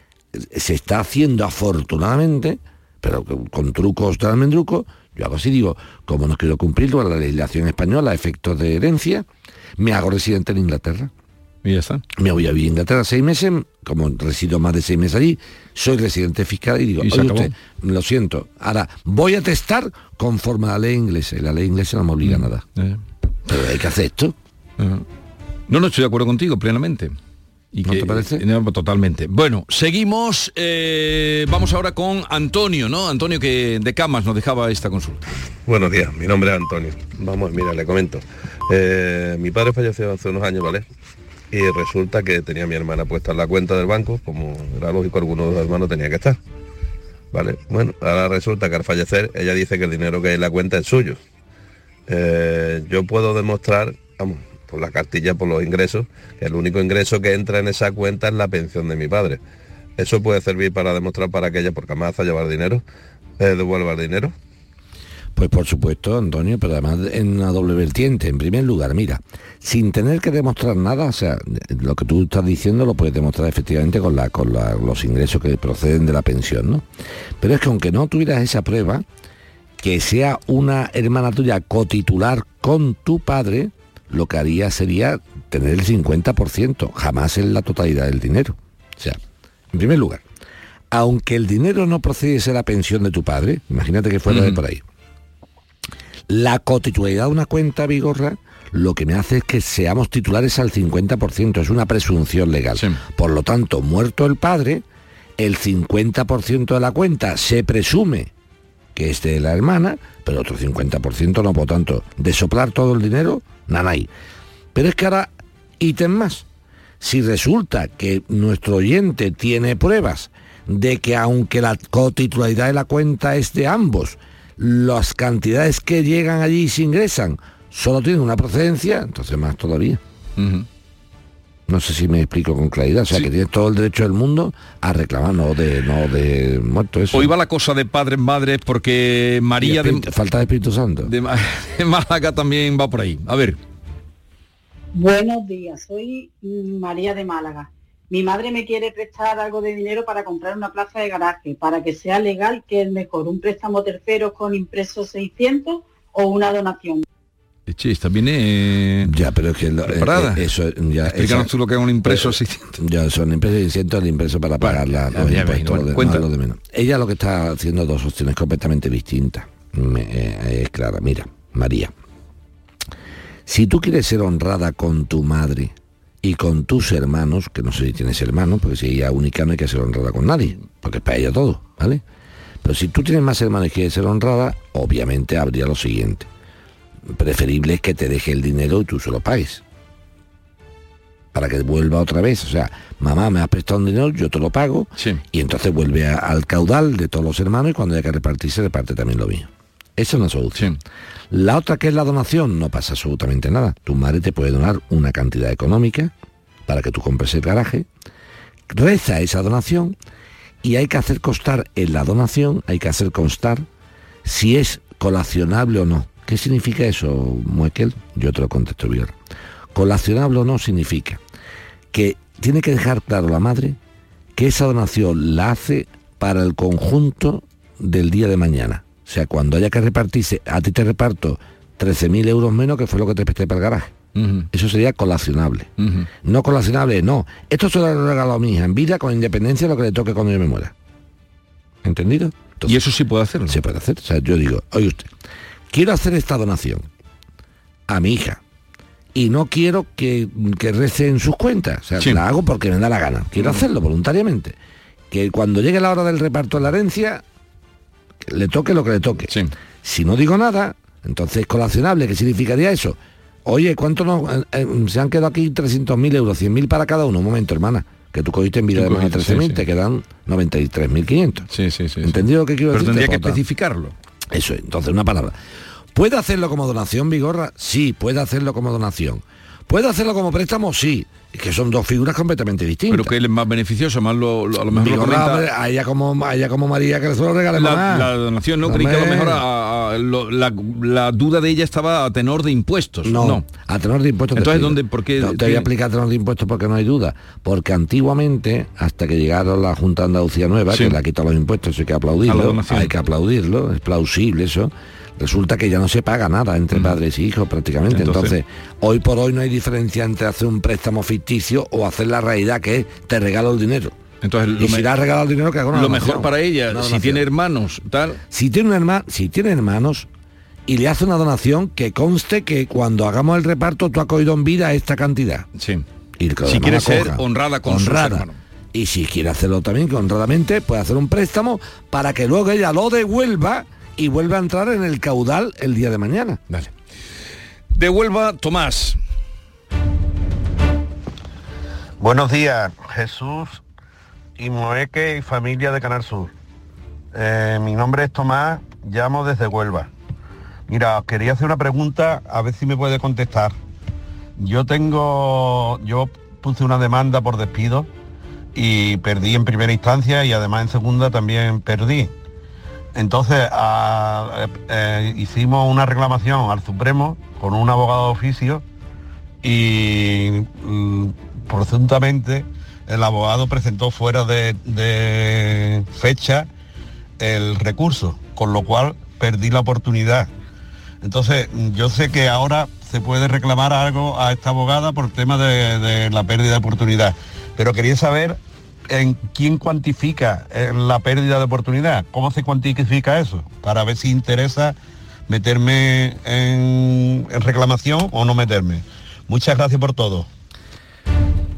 Speaker 10: se está haciendo afortunadamente, pero con, con trucos de almendruco, yo hago así, digo, como no quiero cumplirlo a la legislación española a efectos de herencia, me hago residente en Inglaterra.
Speaker 9: Y ya está.
Speaker 10: Me voy a vivir a Inglaterra seis meses, como resido más de seis meses allí, soy residente fiscal y digo,
Speaker 9: Y se
Speaker 10: "Oye
Speaker 9: acabó.
Speaker 10: usted, lo siento, ahora voy a testar conforme a la ley inglesa, y la ley inglesa no me
Speaker 9: Mm.
Speaker 10: obliga a nada.
Speaker 9: Eh.
Speaker 10: Pero hay que hacer esto.
Speaker 9: Ajá. No, no estoy de acuerdo contigo plenamente. Y
Speaker 10: ¿No
Speaker 9: que-
Speaker 10: te parece?
Speaker 9: no, totalmente. Bueno, seguimos. eh, vamos ahora con Antonio, ¿no? Antonio que de Camas nos dejaba esta consulta.
Speaker 15: Buenos días, mi nombre es Antonio. Vamos, mira, le comento. Eh, mi padre falleció hace unos años, ¿vale? Y resulta que tenía mi hermana puesta en la cuenta del banco, como era lógico, alguno de los hermanos tenía que estar. ¿Vale? Bueno, ahora resulta que al fallecer ella dice que el dinero que hay en la cuenta es suyo. Eh, yo puedo demostrar, vamos, por la cartilla, por los ingresos, que el único ingreso que entra en esa cuenta es la pensión de mi padre. Eso puede servir para demostrar para que ella, porque además a llevar dinero, eh, devuelva el dinero.
Speaker 10: Pues por supuesto, Antonio, pero además en una doble vertiente. En primer lugar, mira, sin tener que demostrar nada, o sea, lo que tú estás diciendo lo puedes demostrar efectivamente con, la, con la- los ingresos que proceden de la pensión, ¿no? Pero es que aunque no tuvieras esa prueba, que sea una hermana tuya cotitular con tu padre, lo que haría sería tener el 50%, jamás en la totalidad del dinero. O sea, en primer lugar, aunque el dinero no procediese de la pensión de tu padre, imagínate que fuera de por ahí, la cotitularidad de una cuenta, Vigorra, lo que me hace es que seamos titulares al 50%, es una presunción legal. Por lo tanto, muerto el padre, el 50% de la cuenta se presume que es de la hermana, pero otro 50% no, por tanto, de soplar todo el dinero, nanay. Pero es que ahora, ítem más. Si resulta que nuestro oyente tiene pruebas de que aunque la cotitularidad de la cuenta es de ambos, las cantidades que llegan allí y se ingresan solo tienen una procedencia, entonces más todavía. No sé si me explico con claridad, o sea que tienes todo el derecho del mundo a reclamar, no de, no de muerto eso.
Speaker 9: Hoy va la cosa de padres madres porque María de,
Speaker 10: falta de Espíritu Santo.
Speaker 9: de de Málaga también va por ahí. A ver,
Speaker 16: Buenos días, soy María de Málaga. Mi madre me quiere prestar algo de dinero para comprar una plaza de garaje, para que sea legal, que es mejor? ¿Un préstamo tercero con impreso 600 o una donación?
Speaker 9: esta viene
Speaker 10: ya, pero es que lo- eh, eh, eso ya
Speaker 9: Explícanos
Speaker 10: esa-
Speaker 9: tú lo que es un impreso
Speaker 10: eh,
Speaker 9: 600.
Speaker 10: Ya son impresos 600 el impreso para pagar la, los impuestos,
Speaker 9: bueno,
Speaker 10: lo de-
Speaker 9: cuenta.
Speaker 10: más lo de menos. Ella lo que está haciendo dos opciones completamente distintas. Me- eh, es clara, mira, María. Si tú quieres ser honrada con tu madre y con tus hermanos, que no sé si tienes hermanos, porque si ella es única no hay que ser honrada con nadie, porque es para ella todo, ¿vale? Pero si tú tienes más hermanos y quieres ser honrada, obviamente habría lo siguiente. Preferible es que te deje el dinero y tú se lo pagues. Para que vuelva otra vez. O sea, mamá me has prestado un dinero, yo te lo pago. Y entonces vuelve a- al caudal de todos los hermanos y cuando haya que repartirse, reparte también lo mío. Esa es una solución. La otra que es la donación, no pasa absolutamente nada. Tu madre te puede donar una cantidad económica para que tú compres el garaje, reza esa donación y hay que hacer constar en la donación, hay que hacer constar si es colacionable o no. ¿Qué significa eso, Muekel? Yo te lo contesto bien. Colacionable o no significa que tiene que dejar claro la madre que esa donación la hace para el conjunto del día de mañana. O sea, cuando haya que repartirse, a ti te reparto 13.000 euros menos que fue lo que te presté para el garaje. Eso sería colacionable. No colacionable, no. Esto se lo he regalado a mi hija en vida con independencia de lo que le toque cuando yo me muera. ¿Entendido?
Speaker 9: y eso sí puede hacerlo.
Speaker 10: Se puede hacer. O sea, yo digo, oye usted, quiero hacer esta donación a mi hija y no quiero que, que rece en sus cuentas. O sea,
Speaker 9: Sí.
Speaker 10: la hago porque me da la gana. Quiero hacerlo voluntariamente. Que cuando llegue la hora del reparto de la herencia, le toque lo que le toque. Si no digo nada, entonces es colacionable. ¿Qué significaría eso? Oye, ¿cuánto nos, eh, eh, se han quedado aquí 300.000 euros? 100.000 para cada uno. Un momento, hermana. Que tú cogiste en vida de más de
Speaker 9: cogiste,
Speaker 10: 13.000,
Speaker 9: sí,
Speaker 10: te
Speaker 9: sí.
Speaker 10: quedan 93.500.
Speaker 9: Sí, sí, sí.
Speaker 10: ¿Entendido lo que quiero
Speaker 9: Pero
Speaker 10: decir?
Speaker 9: tendría que especificarlo.
Speaker 10: Eso es, entonces una palabra. ¿Puede hacerlo como donación, Vigorra? Sí, puede hacerlo como donación. ¿Puede hacerlo como préstamo? Sí. Que son dos figuras completamente distintas.
Speaker 9: Pero que él es más beneficioso, más lo, lo- a lo mejor lo
Speaker 10: Vigorra,
Speaker 9: comenta-
Speaker 10: hombre, a ella como a ella como María que le suelo regalar
Speaker 9: la,
Speaker 10: más.
Speaker 9: la donación, no, creí que a lo mejor a- a- lo- la, la duda de ella estaba a tenor de impuestos.
Speaker 10: No,
Speaker 9: No,
Speaker 10: a tenor de impuestos.
Speaker 9: Entonces. ¿dónde- por qué
Speaker 10: No, te voy a explicar a tenor de impuestos porque no hay duda. Porque antiguamente, hasta que llegaron la Junta de Andalucía Nueva,
Speaker 9: Sí.
Speaker 10: que le ha quitado los impuestos, hay que
Speaker 9: la
Speaker 10: aplaudirlo. Hay que aplaudirlo, es plausible eso. Resulta que ya no se paga nada entre padres y hijos prácticamente.
Speaker 9: Entonces-
Speaker 10: Entonces, hoy por hoy no hay diferencia entre hacer un préstamo ficticio o hacer la realidad que es te regalo el dinero.
Speaker 9: Entonces,
Speaker 10: y si le has regalado el dinero que haga una
Speaker 9: lo
Speaker 10: donación.
Speaker 9: mejor para ella,
Speaker 10: Una
Speaker 9: si
Speaker 10: donación.
Speaker 9: tiene hermanos, tal.
Speaker 10: Si tiene, un hermano, si tiene hermanos y le hace una donación, que conste que cuando hagamos el reparto tú has cogido en vida esta cantidad.
Speaker 9: Sí.
Speaker 10: Y que los
Speaker 9: Si quiere ser
Speaker 10: cojan.
Speaker 9: honrada con sus
Speaker 10: Honrada.
Speaker 9: hermanos.
Speaker 10: Y si quiere hacerlo también, que honradamente, puede hacer un préstamo para que luego ella lo devuelva y vuelva a entrar en el caudal el día de mañana.
Speaker 9: Vale. Devuelva Tomás.
Speaker 15: Buenos días, Jesús y Moeque y familia de Canal Sur. Eh, mi nombre es Tomás, llamo desde Huelva. Mira, os quería hacer una pregunta, a ver si me puede contestar. Yo tengo, yo puse una demanda por despido y perdí en primera instancia y además en segunda también perdí. Entonces eh, eh, hicimos una reclamación al Supremo con un abogado de oficio y mm, presuntamente el abogado presentó fuera de, fecha el recurso, con lo cual perdí la oportunidad. Entonces, yo sé que ahora se puede reclamar algo a esta abogada por tema de la pérdida de oportunidad, pero quería saber en quién cuantifica la pérdida de oportunidad, cómo se cuantifica eso, para ver si interesa meterme en, reclamación o no meterme. Muchas gracias por todo.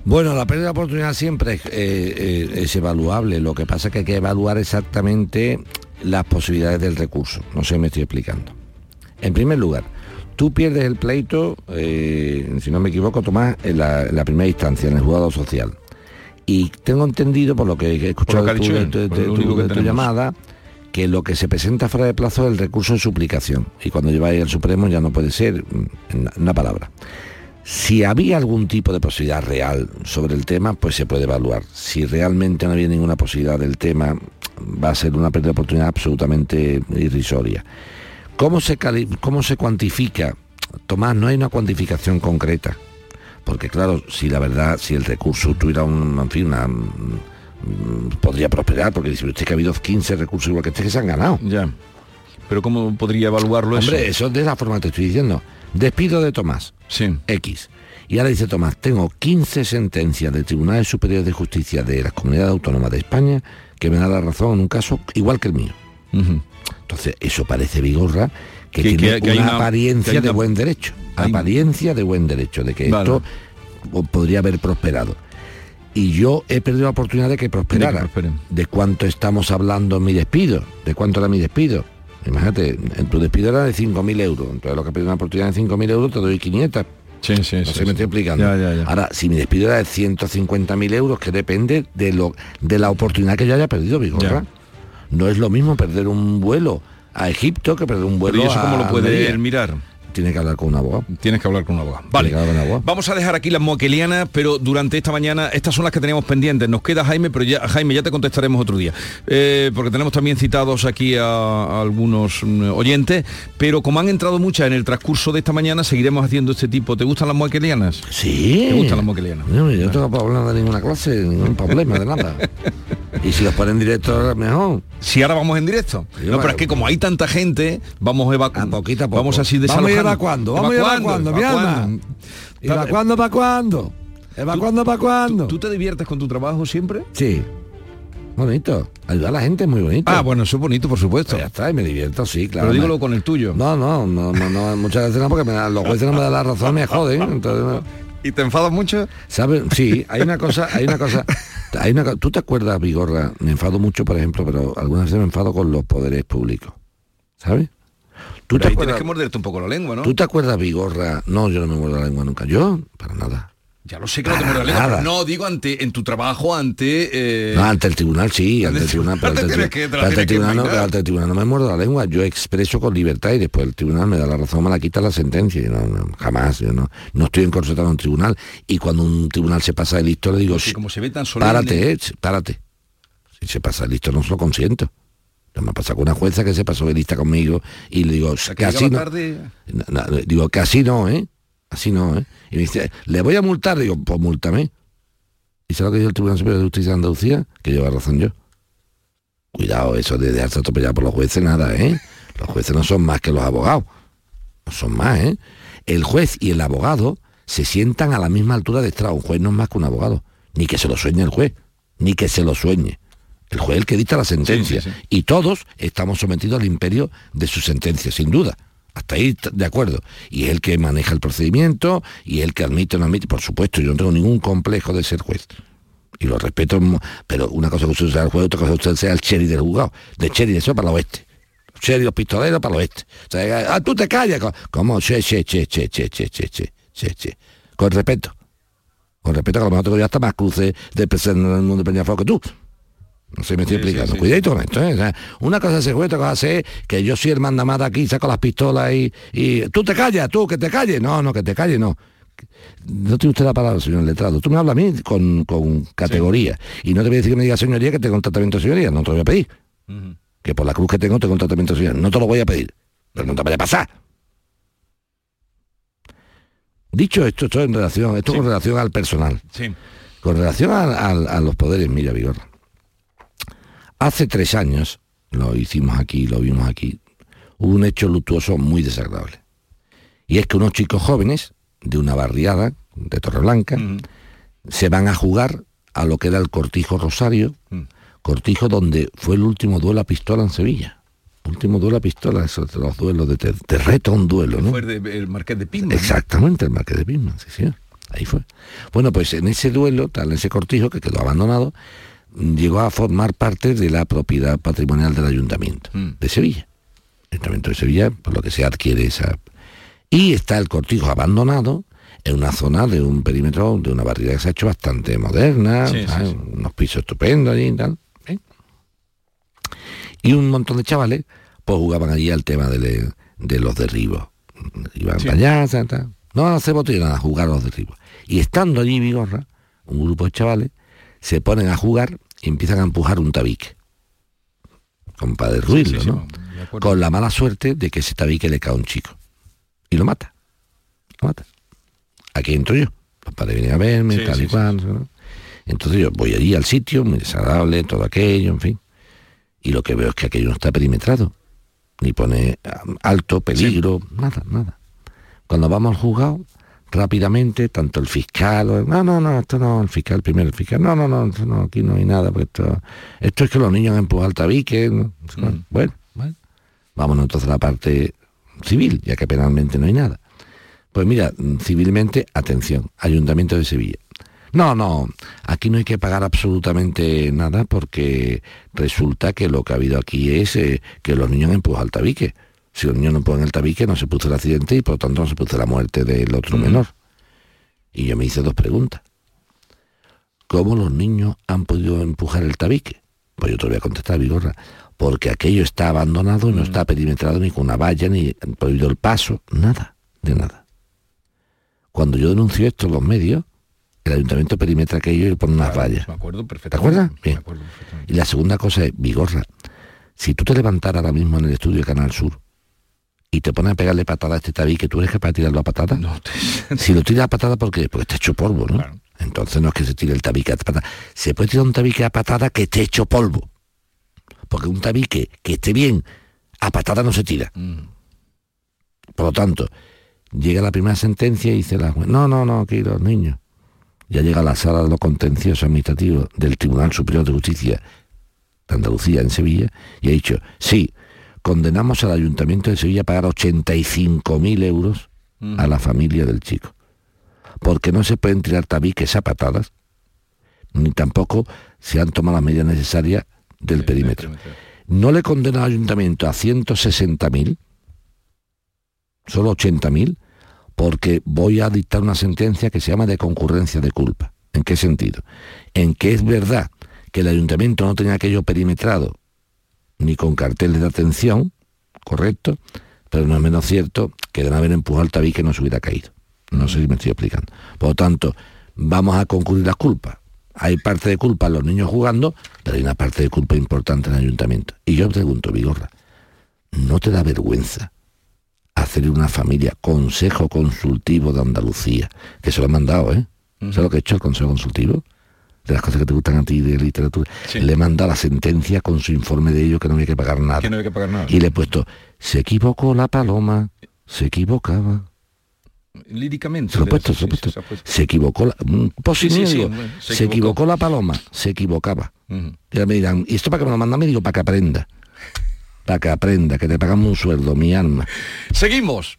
Speaker 10: Bueno, la pérdida de oportunidad siempre es, eh, eh, es evaluable. Lo que pasa es que hay que evaluar exactamente las posibilidades del recurso. No sé si me estoy explicando. En primer lugar, tú pierdes el pleito, eh, si no me equivoco, Tomás, en la, en la primera instancia, en el juzgado social. Y tengo entendido, por lo que he escuchado de tu- de- de llamada, que lo que se presenta fuera de plazo es el recurso de suplicación. Y cuando lleváis al Supremo ya no puede ser mm, una palabra. Si había algún tipo de posibilidad real sobre el tema, pues se puede evaluar. Si realmente no había ninguna posibilidad del tema, va a ser una pérdida de oportunidad absolutamente irrisoria. ¿Cómo se, cómo se cuantifica? Tomás, no hay una cuantificación concreta. Porque claro, si la verdad, si el recurso tuviera un, en fin, una, mm, podría prosperar, porque dice usted que ha habido 15 recursos igual que este que se han ganado.
Speaker 9: Ya. Pero ¿cómo podría evaluarlo
Speaker 10: Hombre,
Speaker 9: eso?
Speaker 10: eso de la forma que te estoy diciendo. Despido de Tomás.
Speaker 9: Sí.
Speaker 10: X. Y ahora dice Tomás, tengo 15 sentencias de tribunales superiores de justicia de las comunidades autónomas de España que me da la razón en un caso igual que el mío. Entonces, eso parece Vigorra que,
Speaker 9: Que-
Speaker 10: tiene
Speaker 9: que-
Speaker 10: una,
Speaker 9: una-
Speaker 10: apariencia de buen derecho.
Speaker 9: hay-
Speaker 10: Apariencia de buen derecho, de que
Speaker 9: Vale.
Speaker 10: esto po- podría haber prosperado. Y yo he perdido la oportunidad de que prosperara. ¿De cuánto estamos hablando en mi despido? ¿De cuánto era mi despido? Imagínate, en tu despido era de 5.000 euros. Entonces lo que perdí una oportunidad de 5.000 euros te doy 500.
Speaker 9: Sí, sí,
Speaker 10: No
Speaker 9: sí,
Speaker 10: sé, me
Speaker 9: sí.
Speaker 10: estoy explicando.
Speaker 9: Ya, ya, ya.
Speaker 10: Ahora, si mi despido era de 150.000 euros, que depende de lo de la oportunidad que yo haya perdido, Vigorra. No es lo mismo perder un vuelo a Egipto que perder un vuelo
Speaker 9: ¿y eso
Speaker 10: a
Speaker 9: cómo lo puede
Speaker 10: Almería.
Speaker 9: él mirar?
Speaker 10: Tiene que hablar con un abogado.
Speaker 9: Tienes que hablar con un abogado. Vale.
Speaker 10: Tiene que hablar con un abogado.
Speaker 9: Vamos a dejar aquí las moquelianas, pero durante esta mañana, estas son las que teníamos pendientes. Nos queda Jaime, pero ya, Jaime, ya te contestaremos otro día. Eh, porque tenemos también citados aquí a, a algunos mm, oyentes, pero como han entrado muchas en el transcurso de esta mañana, seguiremos haciendo este tipo. ¿Te gustan las moquelianas?
Speaker 10: Sí.
Speaker 9: ¿Te gustan las moquelianas?
Speaker 10: No, yo no tengo problema de ninguna clase, ningún problema de nada. y si los ponen en directo, mejor.
Speaker 9: Si ahora vamos en directo. No, pero es que como hay tanta gente, vamos evacuando. Vamos así
Speaker 10: Vamos a ir
Speaker 9: desalojando.
Speaker 10: Evacuando, vamos a ir evacuando, mi alma. ¿Evacuando para cuándo? ¿Evacuando para cuándo?
Speaker 9: ¿Tú te diviertes con tu trabajo siempre?
Speaker 10: Sí. Bonito. Ayudar a la gente es muy bonito.
Speaker 9: Ah, bueno, eso es bonito, por supuesto.
Speaker 10: Pues ya está, y me divierto, sí, claro.
Speaker 9: Pero dígalo
Speaker 10: Me-
Speaker 9: con el tuyo.
Speaker 10: No, no, no, no, no, muchas veces no, porque me da- los jueces no me dan la razón, me joden. Entonces, no.
Speaker 9: ¿Y te enfadas mucho?
Speaker 10: ¿Sabes? Sí, hay una cosa, hay una cosa, hay una ¿Tú te acuerdas, Vigorra? Me enfado mucho, por ejemplo, pero algunas veces me enfado con los poderes públicos. ¿Sabes? ¿Tú te
Speaker 9: ahí
Speaker 10: acuerdas?
Speaker 9: tienes que morderte un poco la lengua, ¿no?
Speaker 10: ¿Tú te acuerdas, Vigorra? No, yo no me muerdo la lengua nunca. ¿Yo? Para nada.
Speaker 9: Ya lo sé que no te muerde la lengua,
Speaker 10: nada.
Speaker 9: no, digo ante, en tu trabajo ante... eh,
Speaker 10: No, ante el tribunal sí, ante el tribunal, pero
Speaker 9: te
Speaker 10: ante el,
Speaker 9: que-
Speaker 10: ante el tribunal no, ante el tribunal no me muerdo la lengua, yo expreso con libertad y después el tribunal me da la razón, me la quita la sentencia, no, no, jamás, yo no, no estoy encorsetado en un tribunal y cuando un tribunal se pasa de listo le digo,
Speaker 9: Porque
Speaker 10: "Shh,
Speaker 9: como se ve tan solemne...
Speaker 10: párate, eh, párate. Si se pasa de listo no se lo consiento. Me ha pasado con una jueza que se pasó de lista conmigo y le digo, que así no, digo, que así no, ¿eh? Así no, ¿eh? Y me dice, ¿le voy a multar? Digo, pues multame. ¿Y sabe lo que dijo el Tribunal Superior de Justicia de Andalucía? Que lleva razón yo. Cuidado, eso de dejarse atropellar por los jueces, nada, ¿eh? Los jueces no son más que los abogados. No son más, ¿eh? El juez y el abogado se sientan a la misma altura de estrado. Un juez no es más que un abogado. Ni que se lo sueñe el juez. Ni que se lo sueñe. El juez es el que dicta la sentencia.
Speaker 9: Sí, sí, sí.
Speaker 10: Y todos estamos sometidos al imperio de su sentencia, sin duda. Hasta ahí de acuerdo. Y es el que maneja el procedimiento y es el que admite o no admite. Por supuesto, yo no tengo ningún complejo de ser juez. Y lo respeto, pero una cosa que usted sea el juez, otra cosa que usted sea el cherry del juzgado. De cherry de eso para el oeste. Cherry los pistoleros para el oeste. O sea, ah, tú te callas. co- ¿Cómo? Che, che, che, che, che, che, che, che, che, che. Con respeto. Con respeto que a lo mejor tengo yo hasta más cruces de el mundo de Peñafort que tú. No sé me estoy
Speaker 9: Sí,
Speaker 10: explicando.
Speaker 9: sí.
Speaker 10: Cuidadito con esto, ¿eh? O sea, una cosa es ser juez, otra cosa es que yo soy el mandamada aquí, saco las pistolas y, y tú te callas, tú, que te calles. No, no, que te calles, no. No tiene usted la palabra, señor letrado. Tú me hablas a mí con, con categoría. Y no te voy a decir que me diga señoría que tengo un tratamiento de señoría. No te lo voy a pedir. Que por la cruz que tengo tengo un tratamiento de señoría. No te lo voy a pedir. Pero no te vaya a pasar. Dicho esto, esto en relación, esto con relación al personal.
Speaker 9: Sí.
Speaker 10: Con relación al- al- a, los poderes, mira, Vigorra. Hace tres años, lo hicimos aquí, lo vimos aquí, hubo un hecho luctuoso muy desagradable. Y es que unos chicos jóvenes de una barriada de Torreblanca se van a jugar a lo que era el Cortijo Rosario, Cortijo donde fue el último duelo a pistola en Sevilla. Último duelo a pistola, esos de los duelos de te, te un duelo, ¿no?
Speaker 9: Fue el, de- el Marqués de Pima.
Speaker 10: Exactamente, el Marqués de Pisma, sí, sí. Ahí fue. Bueno, pues en ese duelo, tal, en ese cortijo que quedó abandonado, mm, llegó a formar parte de la propiedad patrimonial del ayuntamiento de Sevilla. El ayuntamiento de Sevilla, por lo que se adquiere esa. Y está el cortijo abandonado en una zona de un perímetro, de una barriada que se ha hecho bastante moderna,
Speaker 9: Sí, sí,
Speaker 10: ¿sabes?
Speaker 9: sí.
Speaker 10: unos pisos estupendos allí y tal. ¿eh? Y un montón de chavales, pues jugaban allí al tema de, de los derribos. Iban para allá, tal, tal. no a hacer botellas, nada, a jugar a los derribos. Y estando allí Vigorra, un grupo de chavales, se ponen a jugar y empiezan a empujar un tabique. Con para derruirlo,
Speaker 9: sí, sí,
Speaker 10: ¿no? Con la mala suerte de que ese tabique le cae a un chico. Y lo mata. Lo mata. Aquí entro yo. Los padres vienen a verme, tal y cual. ¿no? Entonces yo voy allí al sitio, muy desagradable, todo aquello, en fin. Y lo que veo es que aquello no está perimetrado. Ni pone um, alto, peligro, nada, nada. Cuando vamos al juzgado, rápidamente, tanto el fiscal, no, no, no, esto no, el fiscal primero, el fiscal, no, no, no, esto no, aquí no hay nada, porque esto, esto es que los niños han empujado el tabique, ¿no? bueno, bueno, vámonos entonces a la parte civil, ya que penalmente no hay nada. Pues mira, mm, civilmente, atención, Ayuntamiento de Sevilla. No, no, aquí no hay que pagar absolutamente nada porque resulta que lo que ha habido aquí es eh, que los niños han empujado el tabique. Si los niños no empujan el tabique no se produce el accidente y por lo tanto no se produce la muerte del otro menor. Y yo me hice dos preguntas. ¿Cómo los niños han podido empujar el tabique? Pues yo te voy a contestar, Vigorra. Porque aquello está abandonado y no está perimetrado ni con una valla, ni prohibido el paso, nada, de nada. Cuando yo denuncio esto en los medios, el ayuntamiento perimetra aquello y pone unas vallas.
Speaker 9: Me acuerdo
Speaker 10: ¿Te
Speaker 9: perfectamente.
Speaker 10: acuerdas? Bien. Y la segunda cosa es, Vigorra, si tú te levantaras ahora mismo en el estudio de Canal Sur y te pones a pegarle patada a este tabique, ¿tú eres capaz de tirarlo a patada? Si lo tiras a patada, ¿por qué? Porque está hecho polvo, ¿no? Entonces no es que se tire el tabique a patada. Se puede tirar un tabique a patada que esté hecho polvo. Porque un tabique que esté bien, a patada no se tira. Por lo tanto, llega la primera sentencia y dice la juez, no, no, no, aquí los niños. Ya llega a la sala de lo contencioso administrativo del Tribunal Superior de Justicia de Andalucía en Sevilla y ha dicho, sí, condenamos al Ayuntamiento de Sevilla a pagar 85.000 euros a la familia del chico. Porque no se pueden tirar tabiques a patadas, ni tampoco se han tomado las medidas necesarias del perímetro. No le condena al Ayuntamiento a 160.000, solo 80.000, porque voy a dictar una sentencia que se llama de concurrencia de culpa. ¿En qué sentido? En que es verdad que el ayuntamiento no tenía aquello perimetrado ni con carteles de atención, correcto, pero no es menos cierto que de no haber empujado el tabique no se hubiera caído. No sé si me estoy explicando. Por lo tanto, vamos a concluir las culpas. Hay parte de culpa en los niños jugando, pero hay una parte de culpa importante en el ayuntamiento. Y yo pregunto, Vigorra, ¿no te da vergüenza hacer una familia Consejo Consultivo de Andalucía? Que se lo han mandado, ¿eh? ¿Sabes lo que he hecho el Consejo Consultivo? De las cosas que te gustan a ti de literatura. Le he mandado la sentencia con su informe de ello que no había que pagar nada.
Speaker 9: Que no hay que pagar nada.
Speaker 10: Y le he puesto, se equivocó la paloma, se equivocaba.
Speaker 9: Líricamente.
Speaker 10: Se lo he puesto, se lo he puesto.
Speaker 9: se
Speaker 10: equivocó la...
Speaker 9: Sí,
Speaker 10: digo,
Speaker 9: se
Speaker 10: se,
Speaker 9: equivocó.
Speaker 10: equivocó la paloma, se equivocaba.
Speaker 9: Ujú.
Speaker 10: Y ahora me dirán, ¿y esto para que me lo mandan? Me digo, para que aprenda. para que aprenda, que te pagamos un sueldo, mi alma.
Speaker 9: Seguimos.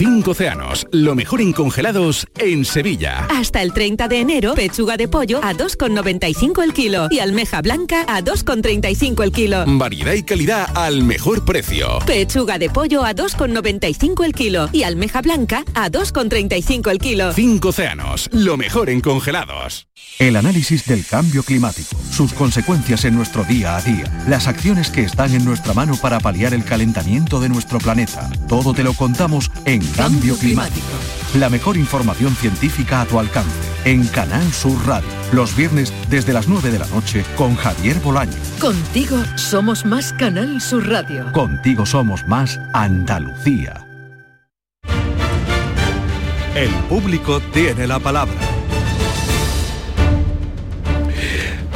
Speaker 17: Cinco océanos, lo mejor en congelados en Sevilla.
Speaker 2: Hasta el 30 de enero, pechuga de pollo a 2,95 el kilo y almeja blanca a 2,35 el kilo.
Speaker 17: Variedad y calidad al mejor precio.
Speaker 2: Pechuga de pollo a 2,95 el kilo y almeja blanca a 2,35 el kilo.
Speaker 17: Cinco océanos, lo mejor en congelados.
Speaker 1: El análisis del cambio climático, sus consecuencias en nuestro día a día, las acciones que están en nuestra mano para paliar el calentamiento de nuestro planeta. Todo te lo contamos en Cambio Climático. La mejor información científica a tu alcance en Canal Sur Radio. Los viernes desde las 9 de la noche con Javier Bolaño.
Speaker 3: Contigo somos más Canal Sur Radio.
Speaker 1: Contigo somos más Andalucía. El público tiene la palabra.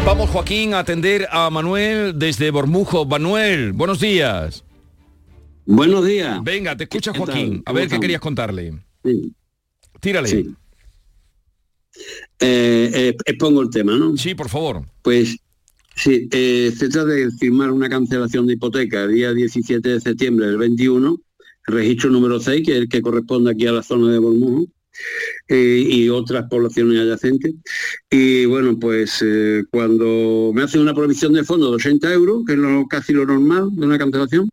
Speaker 9: Vamos, Joaquín, a atender a Manuel desde Bormujo. Manuel, buenos días.
Speaker 18: Buenos días.
Speaker 9: Venga, te escucha
Speaker 18: ¿Qué
Speaker 9: Joaquín. A
Speaker 18: ¿Cómo
Speaker 9: ver qué querías contarle.
Speaker 18: Sí.
Speaker 9: Tírale.
Speaker 18: Sí. Eh, eh, expongo el tema, ¿no?
Speaker 9: Sí, por favor.
Speaker 18: Pues sí, eh, se trata de firmar una cancelación de hipoteca el día 17 de septiembre del 21, registro número 6, que es el que corresponde aquí a la zona de Bormujo, y otras poblaciones adyacentes. Y bueno, pues eh, cuando me hacen una provisión de fondo de 80 euros, que es casi lo normal de una cancelación,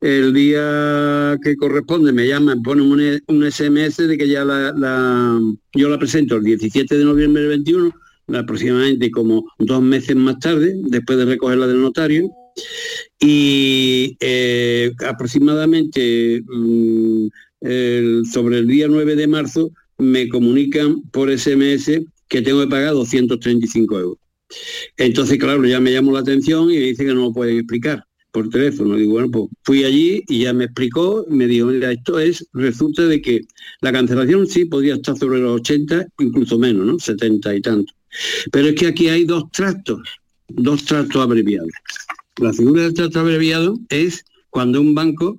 Speaker 18: el día que corresponde me llaman, ponen un, un SMS de que ya la, la- yo la presento el 17 de noviembre del 21, aproximadamente como dos meses más tarde, después de recogerla del notario, y eh, aproximadamente mm, sobre el día 9 de marzo me comunican por SMS que tengo que pagar 235 euros. Entonces, claro, ya me llamó la atención y me dice que no lo pueden explicar por teléfono. Digo, bueno, pues fui allí y ya me explicó, me dijo, mira, esto es, resulta de que la cancelación sí podría estar sobre los 80, incluso menos, ¿no? 70 y tanto. Pero es que aquí hay dos tractos, dos tractos abreviados. La figura del trato abreviado es cuando un banco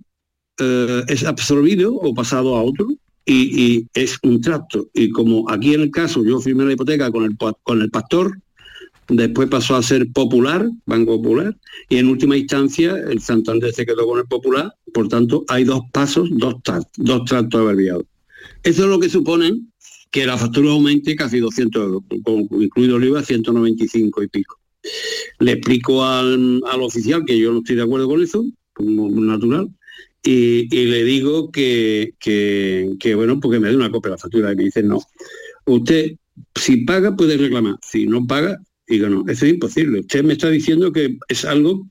Speaker 18: eh, es absorbido o pasado a otro y, es un tracto. Y como aquí en el caso yo firmé la hipoteca con el, con el pastor, después pasó a ser Popular, Banco Popular, y en última instancia el Santander se quedó con el Popular, por tanto hay dos pasos, dos, tra- dos tractos abreviados. Eso es lo que supone que la factura aumente casi 200 euros, incluido el IVA 195 y pico. Le explico al, al oficial que yo no estoy de acuerdo con eso, como natural, y, le digo que, que, bueno, porque me dé una copia de la factura y me dice no. Usted, si paga, puede reclamar. Si no paga, digo no, eso es imposible. Usted me está diciendo que es algo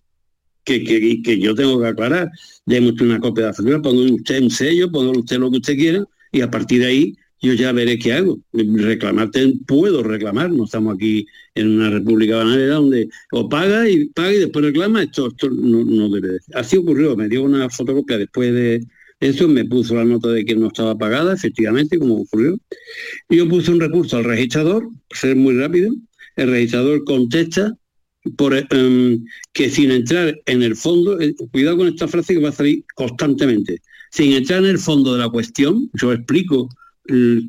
Speaker 18: que, que- que yo tengo que aclarar. Deme usted una copia de la factura, ponga usted un sello, ponga usted lo que usted quiera, y a partir de ahí yo ya veré qué hago. Reclamarte puedo reclamar, no estamos aquí en una república bananera donde o paga y paga y después reclama, esto, esto no, no debe de. Así ocurrió, me dio una fotocopia después de, Eso me puso la nota de que no estaba pagada, efectivamente, como ocurrió. Yo puse un recurso al registrador, ser muy rápido. El registrador contesta por, em, que sin entrar en el fondo, eh, cuidado con esta frase que va a salir constantemente, sin entrar en el fondo de la cuestión, yo explico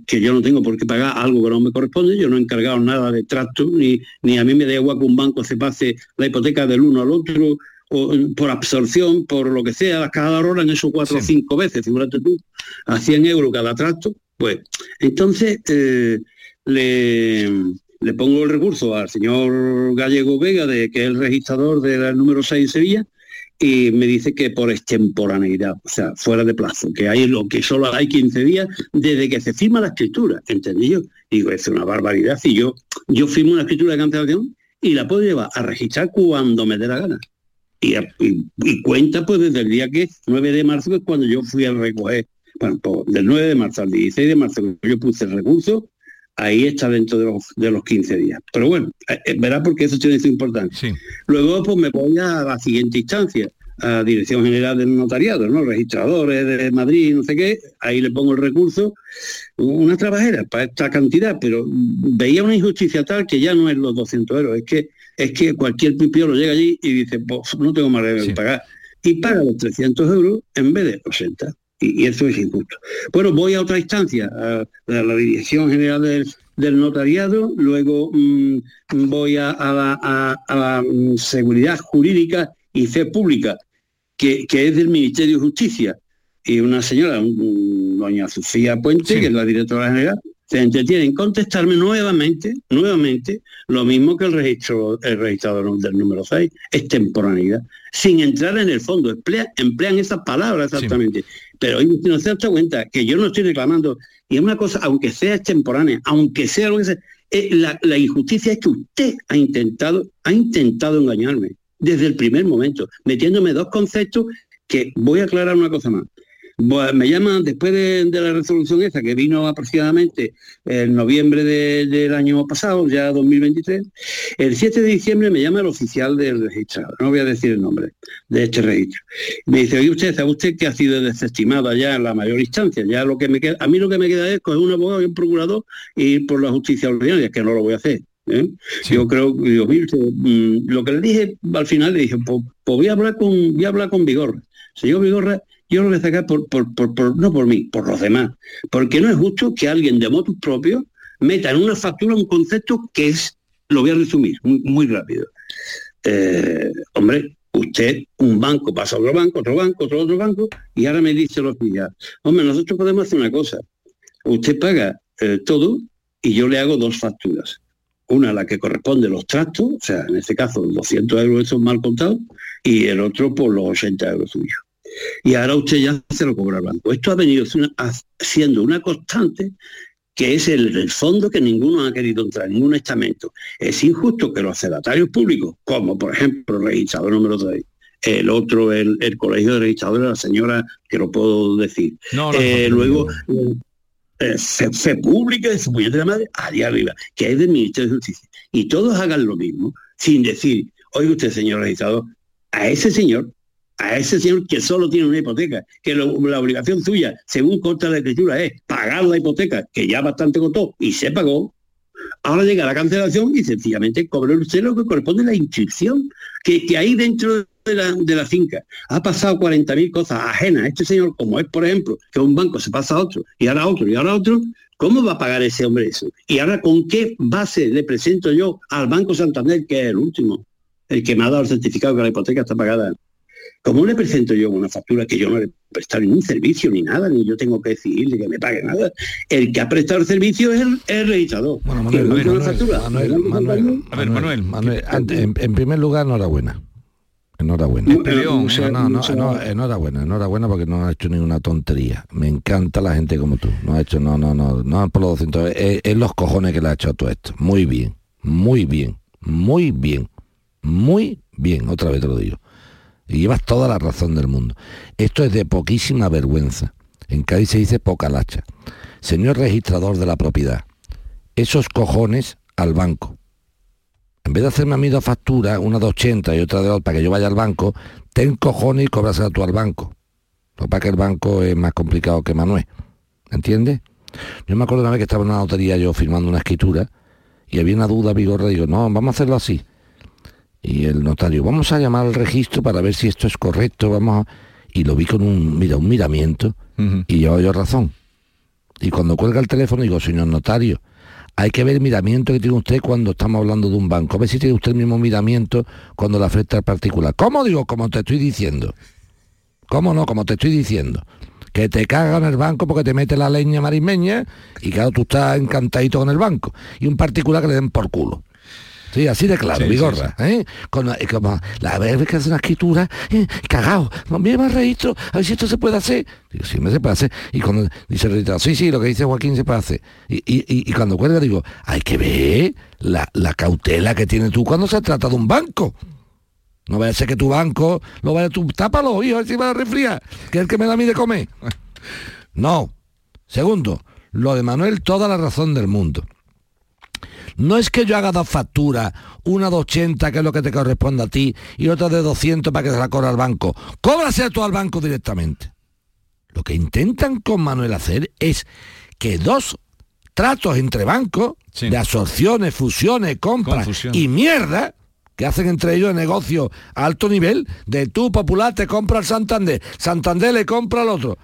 Speaker 18: que yo no tengo por qué pagar algo que no me corresponde, yo no he encargado nada de trato, ni, ni a mí me da igual que un banco se pase la hipoteca del uno al otro, o por absorción, por lo que sea, cada hora en esos cuatro o cinco veces, figúrate tú, a 100 euros cada trato, pues entonces eh, le, le pongo el recurso al señor Gallego Vega, de, que es el registrador del número 6 de Sevilla, y me dice que por extemporaneidad, o sea, fuera de plazo, que hay lo que solo hay 15 días desde que se firma la escritura, ¿entendí yo? Digo, es una barbaridad. Y yo, yo firmo una escritura de cancelación y la puedo llevar a registrar cuando me dé la gana. Y, cuenta pues desde el día que 9 de marzo, que es cuando yo fui a recoger, bueno, pues, del 9 de marzo al 16 de marzo, yo puse el recurso, ahí está dentro de los, de los 15 días. Pero bueno, eh, eh, verá porque eso tiene su importante. Luego pues me voy a la siguiente instancia, a Dirección General del Notariado, ¿no? Registradores de Madrid, no sé qué, ahí le pongo el recurso, una trabajera para esta cantidad, pero veía una injusticia tal que ya no es los 200 euros, es que es que cualquier lo llega allí y dice, pues no tengo más de pagar. Y paga los 300 euros en vez de 80 y, eso es injusto. Bueno, voy a otra instancia, a, la Dirección General del, Notariado, luego mm, voy a, la, mm, Seguridad Jurídica y Fe Pública, que, es del Ministerio de Justicia, y una señora, doña Sofía Puente, que es la directora general, se entretiene en contestarme nuevamente, nuevamente, lo mismo que el registro, el registrador del número 6, extemporaneidad, sin entrar en el fondo, emplean esas palabras exactamente. Pero no se da cuenta que yo no estoy reclamando, y es una cosa, aunque sea extemporánea, aunque sea lo que sea, eh, la, injusticia es que usted ha intentado, ha intentado engañarme desde el primer momento, metiéndome dos conceptos que voy a aclarar una cosa más me llaman después de, la resolución esa, que vino aproximadamente en noviembre del año pasado, ya 2023, el 7 de diciembre me llama el oficial del registro, no voy a decir el nombre de este registro. Me dice, oye usted, ¿sabe usted que ha sido desestimada ya en la mayor instancia? Ya lo que me queda, a mí lo que me queda es coger un abogado y un procurador y ir por la justicia ordinaria, que no lo voy a hacer. ¿eh? Yo creo, digo, mm, lo que le dije al final le dije, pues, pues, voy a hablar con, voy a hablar con Vigorra. Señor Vigorra, yo lo voy a sacar por, no por mí, por los demás. Porque no es justo que alguien de motus propio meta en una factura un concepto que es, lo voy a resumir muy, rápido. Eh, hombre, usted, un banco pasa a otro banco, otro banco, otro otro banco, y ahora me dice los días, hombre, nosotros podemos hacer una cosa. Usted paga eh, todo y yo le hago dos facturas. Una la que corresponde a los trastos, o sea, en este caso los 200 euros esos mal contados, y el otro por los 80 euros suyos y ahora usted ya se lo cobra al banco. Esto ha venido siendo una constante que es el, fondo que ninguno ha querido entrar, ningún estamento. Es injusto que los cedatarios públicos, como por ejemplo el registrador número 3, el otro, el, colegio de registradores, la señora, que lo puedo decir. Eh, luego, eh, fe, pública de su puñetera madre, allá arriba, que es del Ministerio de Justicia. Y todos hagan lo mismo, sin decir, oiga usted, señor registrador, a ese señor a ese señor que solo tiene una hipoteca, que la obligación suya, según consta la escritura, es pagar la hipoteca, que ya bastante costó y se pagó, ahora llega la cancelación y sencillamente cobra usted lo que corresponde a la inscripción, que, que ahí dentro de la, de la finca ha pasado 40.000 cosas ajenas este señor, como es, por ejemplo, que un banco se pasa a otro, y ahora a otro, y ahora a otro, ¿Cómo va a pagar ese hombre eso? Y ahora, ¿con qué base le presento yo al Banco Santander, que es el último, el que me ha dado el certificado que la hipoteca está pagada? ¿Cómo le presento yo una factura que yo no le he prestado ningún servicio ni nada, ni yo tengo que decirle que me pague nada? El que ha prestado el servicio es el, registrador. Bueno, Manuel,
Speaker 10: Manuel, Manuel, Manuel, en, primer lugar, enhorabuena. Enhorabuena. No, no, no, enhorabuena, enhorabuena porque no ha hecho ninguna tontería. Me encanta la gente como tú. No ha hecho, no, no, no, no por los 200. Es, es los cojones que le ha hecho a todo esto. Muy bien, muy bien, muy bien, muy bien. Otra vez te lo digo. Y llevas toda la razón del mundo. Esto es de poquísima vergüenza. En Cádiz se dice poca lacha. Señor registrador de la propiedad, esos cojones al banco. En vez de hacerme a mí dos facturas, una de 80 y otra de otra, para que yo vaya al banco, ten cojones y cobras tú al banco. Lo es que el banco es más complicado que Manuel. ¿Entiendes? Yo me acuerdo una vez que estaba en una lotería yo firmando una escritura y había una duda vigorra, digo, no, vamos a hacerlo así. Y el notario, vamos a llamar al registro para ver si esto es correcto, vamos a... Y lo vi con un, mira, un miramiento y llevaba yo razón. Y cuando cuelga el teléfono digo, señor notario, hay que ver el miramiento que tiene usted cuando estamos hablando de un banco. A ver si tiene usted el mismo miramiento cuando la afecta al particular. ¿Cómo digo? Como te estoy diciendo. ¿Cómo no? Como te estoy diciendo. Que te cagan el banco porque te mete la leña marismeña y claro, tú estás encantadito con el banco. Y un particular que le den por culo. Sí, así de claro,
Speaker 9: Sí,
Speaker 10: Vigorra. ¿eh? Con, la- como la vez que hace una escritura, eh, cagao, no me el registro, a ver si esto se puede hacer. Digo, sí, me se puede hacer. Y cuando dice el registrado, sí, sí, lo que dice Joaquín se puede hacer. Y, y- y- y cuando cuelga digo, hay que ver la, la cautela que tienes tú cuando se trata de un banco. No vaya a ser que tu banco lo vaya tú, tápalo, hijo, a ver si va a resfriar, que es el que me da a mí de comer. No. Segundo, lo de Manuel, toda la razón del mundo. No es que yo haga dos facturas, una de 80, que es lo que te corresponde a ti, y otra de 200 para que se la cobra al banco. Cóbrase tú al banco directamente. Lo que intentan con Manuel hacer es que dos tratos entre bancos, de absorciones, fusiones, compras
Speaker 9: Confusión.
Speaker 10: y mierda, que hacen entre ellos negocio a alto nivel, de tú popular te compra al Santander, Santander le compra al otro,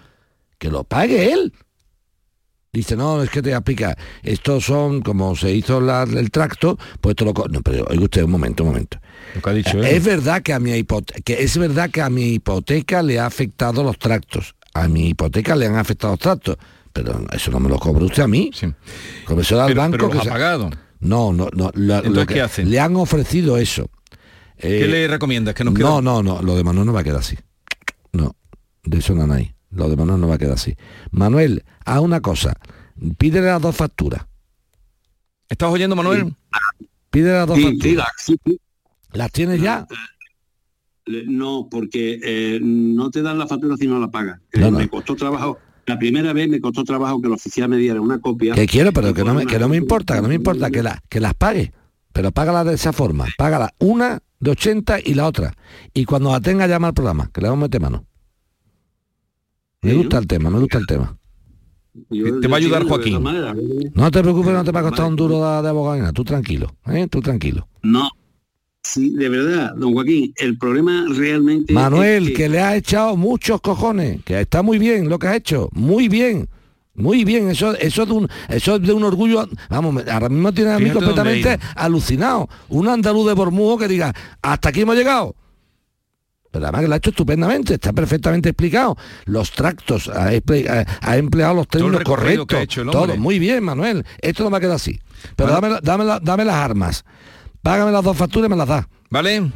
Speaker 10: que lo pague él. Dice, no, es que te voy a explicar. Estos son, como se hizo la- el tracto, pues esto lo... No, pero oiga usted, un momento, un momento.
Speaker 9: Lo que ha dicho él.
Speaker 10: Es verdad que a mi hipoteca, que es verdad que a mi hipoteca le ha afectado los tractos. A mi hipoteca le han afectado los tractos. Pero eso no me lo cobra usted a mí. Como eso al
Speaker 9: Pero-
Speaker 10: banco
Speaker 9: pero los
Speaker 10: que
Speaker 9: ha pagado.
Speaker 10: No, no, no. lo-
Speaker 9: Entonces,
Speaker 10: lo que-
Speaker 9: ¿qué hacen?
Speaker 10: Le han ofrecido eso.
Speaker 9: ¿Qué
Speaker 10: Eh,
Speaker 9: le recomiendas? Que nos
Speaker 10: no, no, no, lo de Manuel no va a quedar así. No, de eso no hay. Lo de Manuel no va a quedar así. Manuel, haz una cosa. Pídele las dos facturas.
Speaker 9: ¿Estás oyendo, Manuel?
Speaker 10: Pídele las dos
Speaker 18: Sí,
Speaker 10: facturas.
Speaker 18: sí, la- sí, sí.
Speaker 10: ¿Las tienes ya?
Speaker 18: No, porque eh, no te dan la factura si no la pagas. Eh,
Speaker 10: No, no.
Speaker 18: Me costó trabajo, la primera vez me costó trabajo que el oficial me diera una copia.
Speaker 10: Que quiero, pero que no, me, que no me importa, que no me importa, que, la, que las pague. Pero págala de esa forma. Págala una de 80 y la otra. Y cuando la tenga llama al programa, que le vamos a meter mano. Me gusta el tema, me gusta el tema.
Speaker 18: Yo-
Speaker 9: Te va a ayudar Joaquín.
Speaker 18: ¿eh?
Speaker 10: No te preocupes, no te va a costar un duro de, de abogado, ni nada. Tú tranquilo, ¿eh? Tú tranquilo.
Speaker 18: No. Sí, de verdad, don Joaquín, el problema realmente...
Speaker 10: Manuel,
Speaker 18: es
Speaker 10: que le has echado muchos cojones, que está muy bien lo que has hecho, muy bien. Muy bien, eso, eso, es de un, eso es de un orgullo, vamos, ahora mismo tiene a mí
Speaker 9: Fíjate
Speaker 10: completamente
Speaker 9: ha
Speaker 10: alucinado. Un andaluz de Bormujo que diga, hasta aquí hemos llegado. Pero además que lo ha hecho estupendamente, está perfectamente explicado. Los tractos, ha, emple- ha- ha empleado los términos correctos.
Speaker 9: hecho
Speaker 10: todo, muy bien, Manuel. Esto no va a quedar así. Pero dame, dame, dame las armas. Págame las dos facturas y me las das.
Speaker 9: ¿Vale?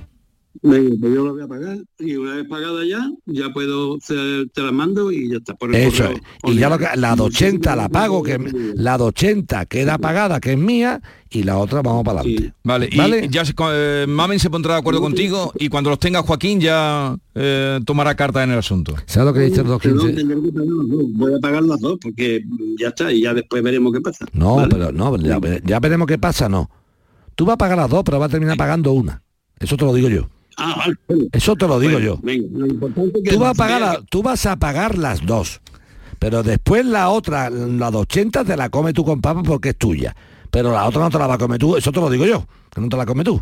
Speaker 18: Venga, yo lo voy a pagar y una vez pagada ya, ya puedo, hacer- te la mando y ya está. Por el
Speaker 10: Eso
Speaker 18: correo.
Speaker 10: es. Y ya lo que, la de 80 la pago, que la de 80 queda pagada, que es mía, y la otra vamos para adelante.
Speaker 9: Vale, y
Speaker 10: ¿Vale?
Speaker 9: ya se, eh, Mamen se pondrá de acuerdo contigo y cuando los tenga Joaquín ya eh, tomará carta en el asunto.
Speaker 10: ¿Sabes lo que dice el
Speaker 18: Pero
Speaker 10: 215?
Speaker 18: tendré que pagar las dos. Voy a pagar las dos porque ya está y ya después veremos qué pasa.
Speaker 10: No,
Speaker 18: ¿vale?
Speaker 10: pero no, ya, ya veremos qué pasa, no. Tú vas a pagar las dos, pero vas a terminar pagando una. Eso te lo digo yo.
Speaker 18: Ah, vale.
Speaker 10: Eso te lo digo
Speaker 18: Bueno,
Speaker 10: yo.
Speaker 18: Venga, lo importante es que
Speaker 10: Tú vas, a pagar
Speaker 18: vea
Speaker 10: la- tú vas a pagar las dos. Pero después la otra, la de 80, te la come tú con papa porque es tuya. Pero la otra no te la va a comer tú, eso te lo digo yo, que no te la come tú.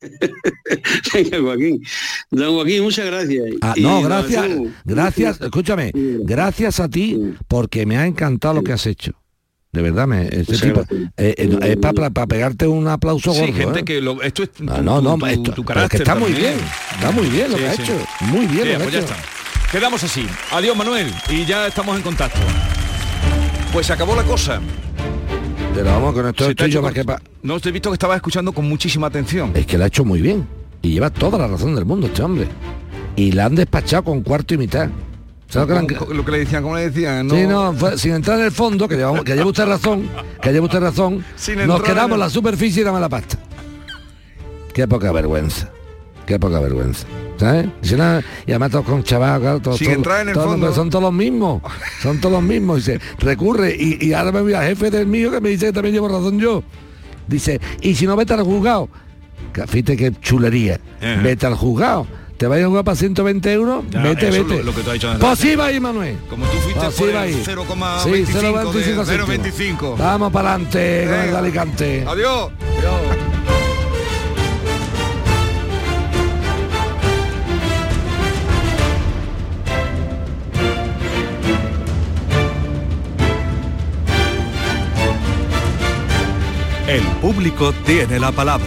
Speaker 18: Venga, Joaquín. Don Joaquín, muchas gracias.
Speaker 10: Ah, no, gracias, gracias, escúchame, gracias a ti porque me ha encantado lo que has hecho. De verdad, me, este tipo, eh, eh, es para pegarte un aplauso
Speaker 9: Sí,
Speaker 10: gordo.
Speaker 9: gente
Speaker 10: ¿eh?
Speaker 9: que lo, esto es tu,
Speaker 10: No, no, no,
Speaker 9: tu-
Speaker 10: esto-
Speaker 9: tu
Speaker 10: pero
Speaker 9: carácter
Speaker 10: que está muy bien, está muy bien lo
Speaker 9: Sí,
Speaker 10: que ha
Speaker 9: sí.
Speaker 10: hecho, muy bien lo
Speaker 9: pues ya
Speaker 10: hecho.
Speaker 9: está. Quedamos así. Adiós, Manuel. Y ya estamos en contacto. Pues se acabó la cosa.
Speaker 10: Pero vamos, con esto
Speaker 9: Se te ha
Speaker 10: estoy yo
Speaker 9: hecho
Speaker 10: más que pa-
Speaker 9: No, te he visto que estabas escuchando con muchísima atención.
Speaker 10: Es que lo ha hecho muy bien. Y lleva toda la razón del mundo este hombre. Y la han despachado con cuarto y mitad. ¿Sabes lo que le han-
Speaker 9: Como- Lo que le decían, como le decían, no.
Speaker 10: Sí, no, fue- sin entrar en el fondo, que, llevamos, que lleva usted razón, que lleva usted razón,
Speaker 9: Sin
Speaker 10: nos quedamos
Speaker 9: en
Speaker 10: la superficie y dame la pasta. Qué poca vergüenza. Qué poca vergüenza. ¿Sabes? Y además todos con chaval, claro, todos,
Speaker 9: Sin entrar en el
Speaker 10: todos-
Speaker 9: fondo.
Speaker 10: son todos los mismos. Son todos los mismos. Dice, recurre. Y, y ahora me voy al jefe del mío que me dice que también llevo razón yo. Dice, y si no vete al juzgado. Que Fíjate qué chulería.
Speaker 9: Ajá.
Speaker 10: Vete al juzgado. ¿Te vais a jugar para 120 euros?
Speaker 9: Ya,
Speaker 10: vete, vete.
Speaker 9: lo- lo que tú has dicho antes.
Speaker 10: Pues sí va ahí, Manuel.
Speaker 9: Como tú fuiste
Speaker 10: Pues sí
Speaker 9: por
Speaker 10: ahí.
Speaker 9: 0,25
Speaker 10: Sí,
Speaker 9: de
Speaker 10: 0,25 céntimos.
Speaker 9: 0,25.
Speaker 10: Vamos para adelante con el Alicante.
Speaker 9: Adiós.
Speaker 1: El público tiene la palabra.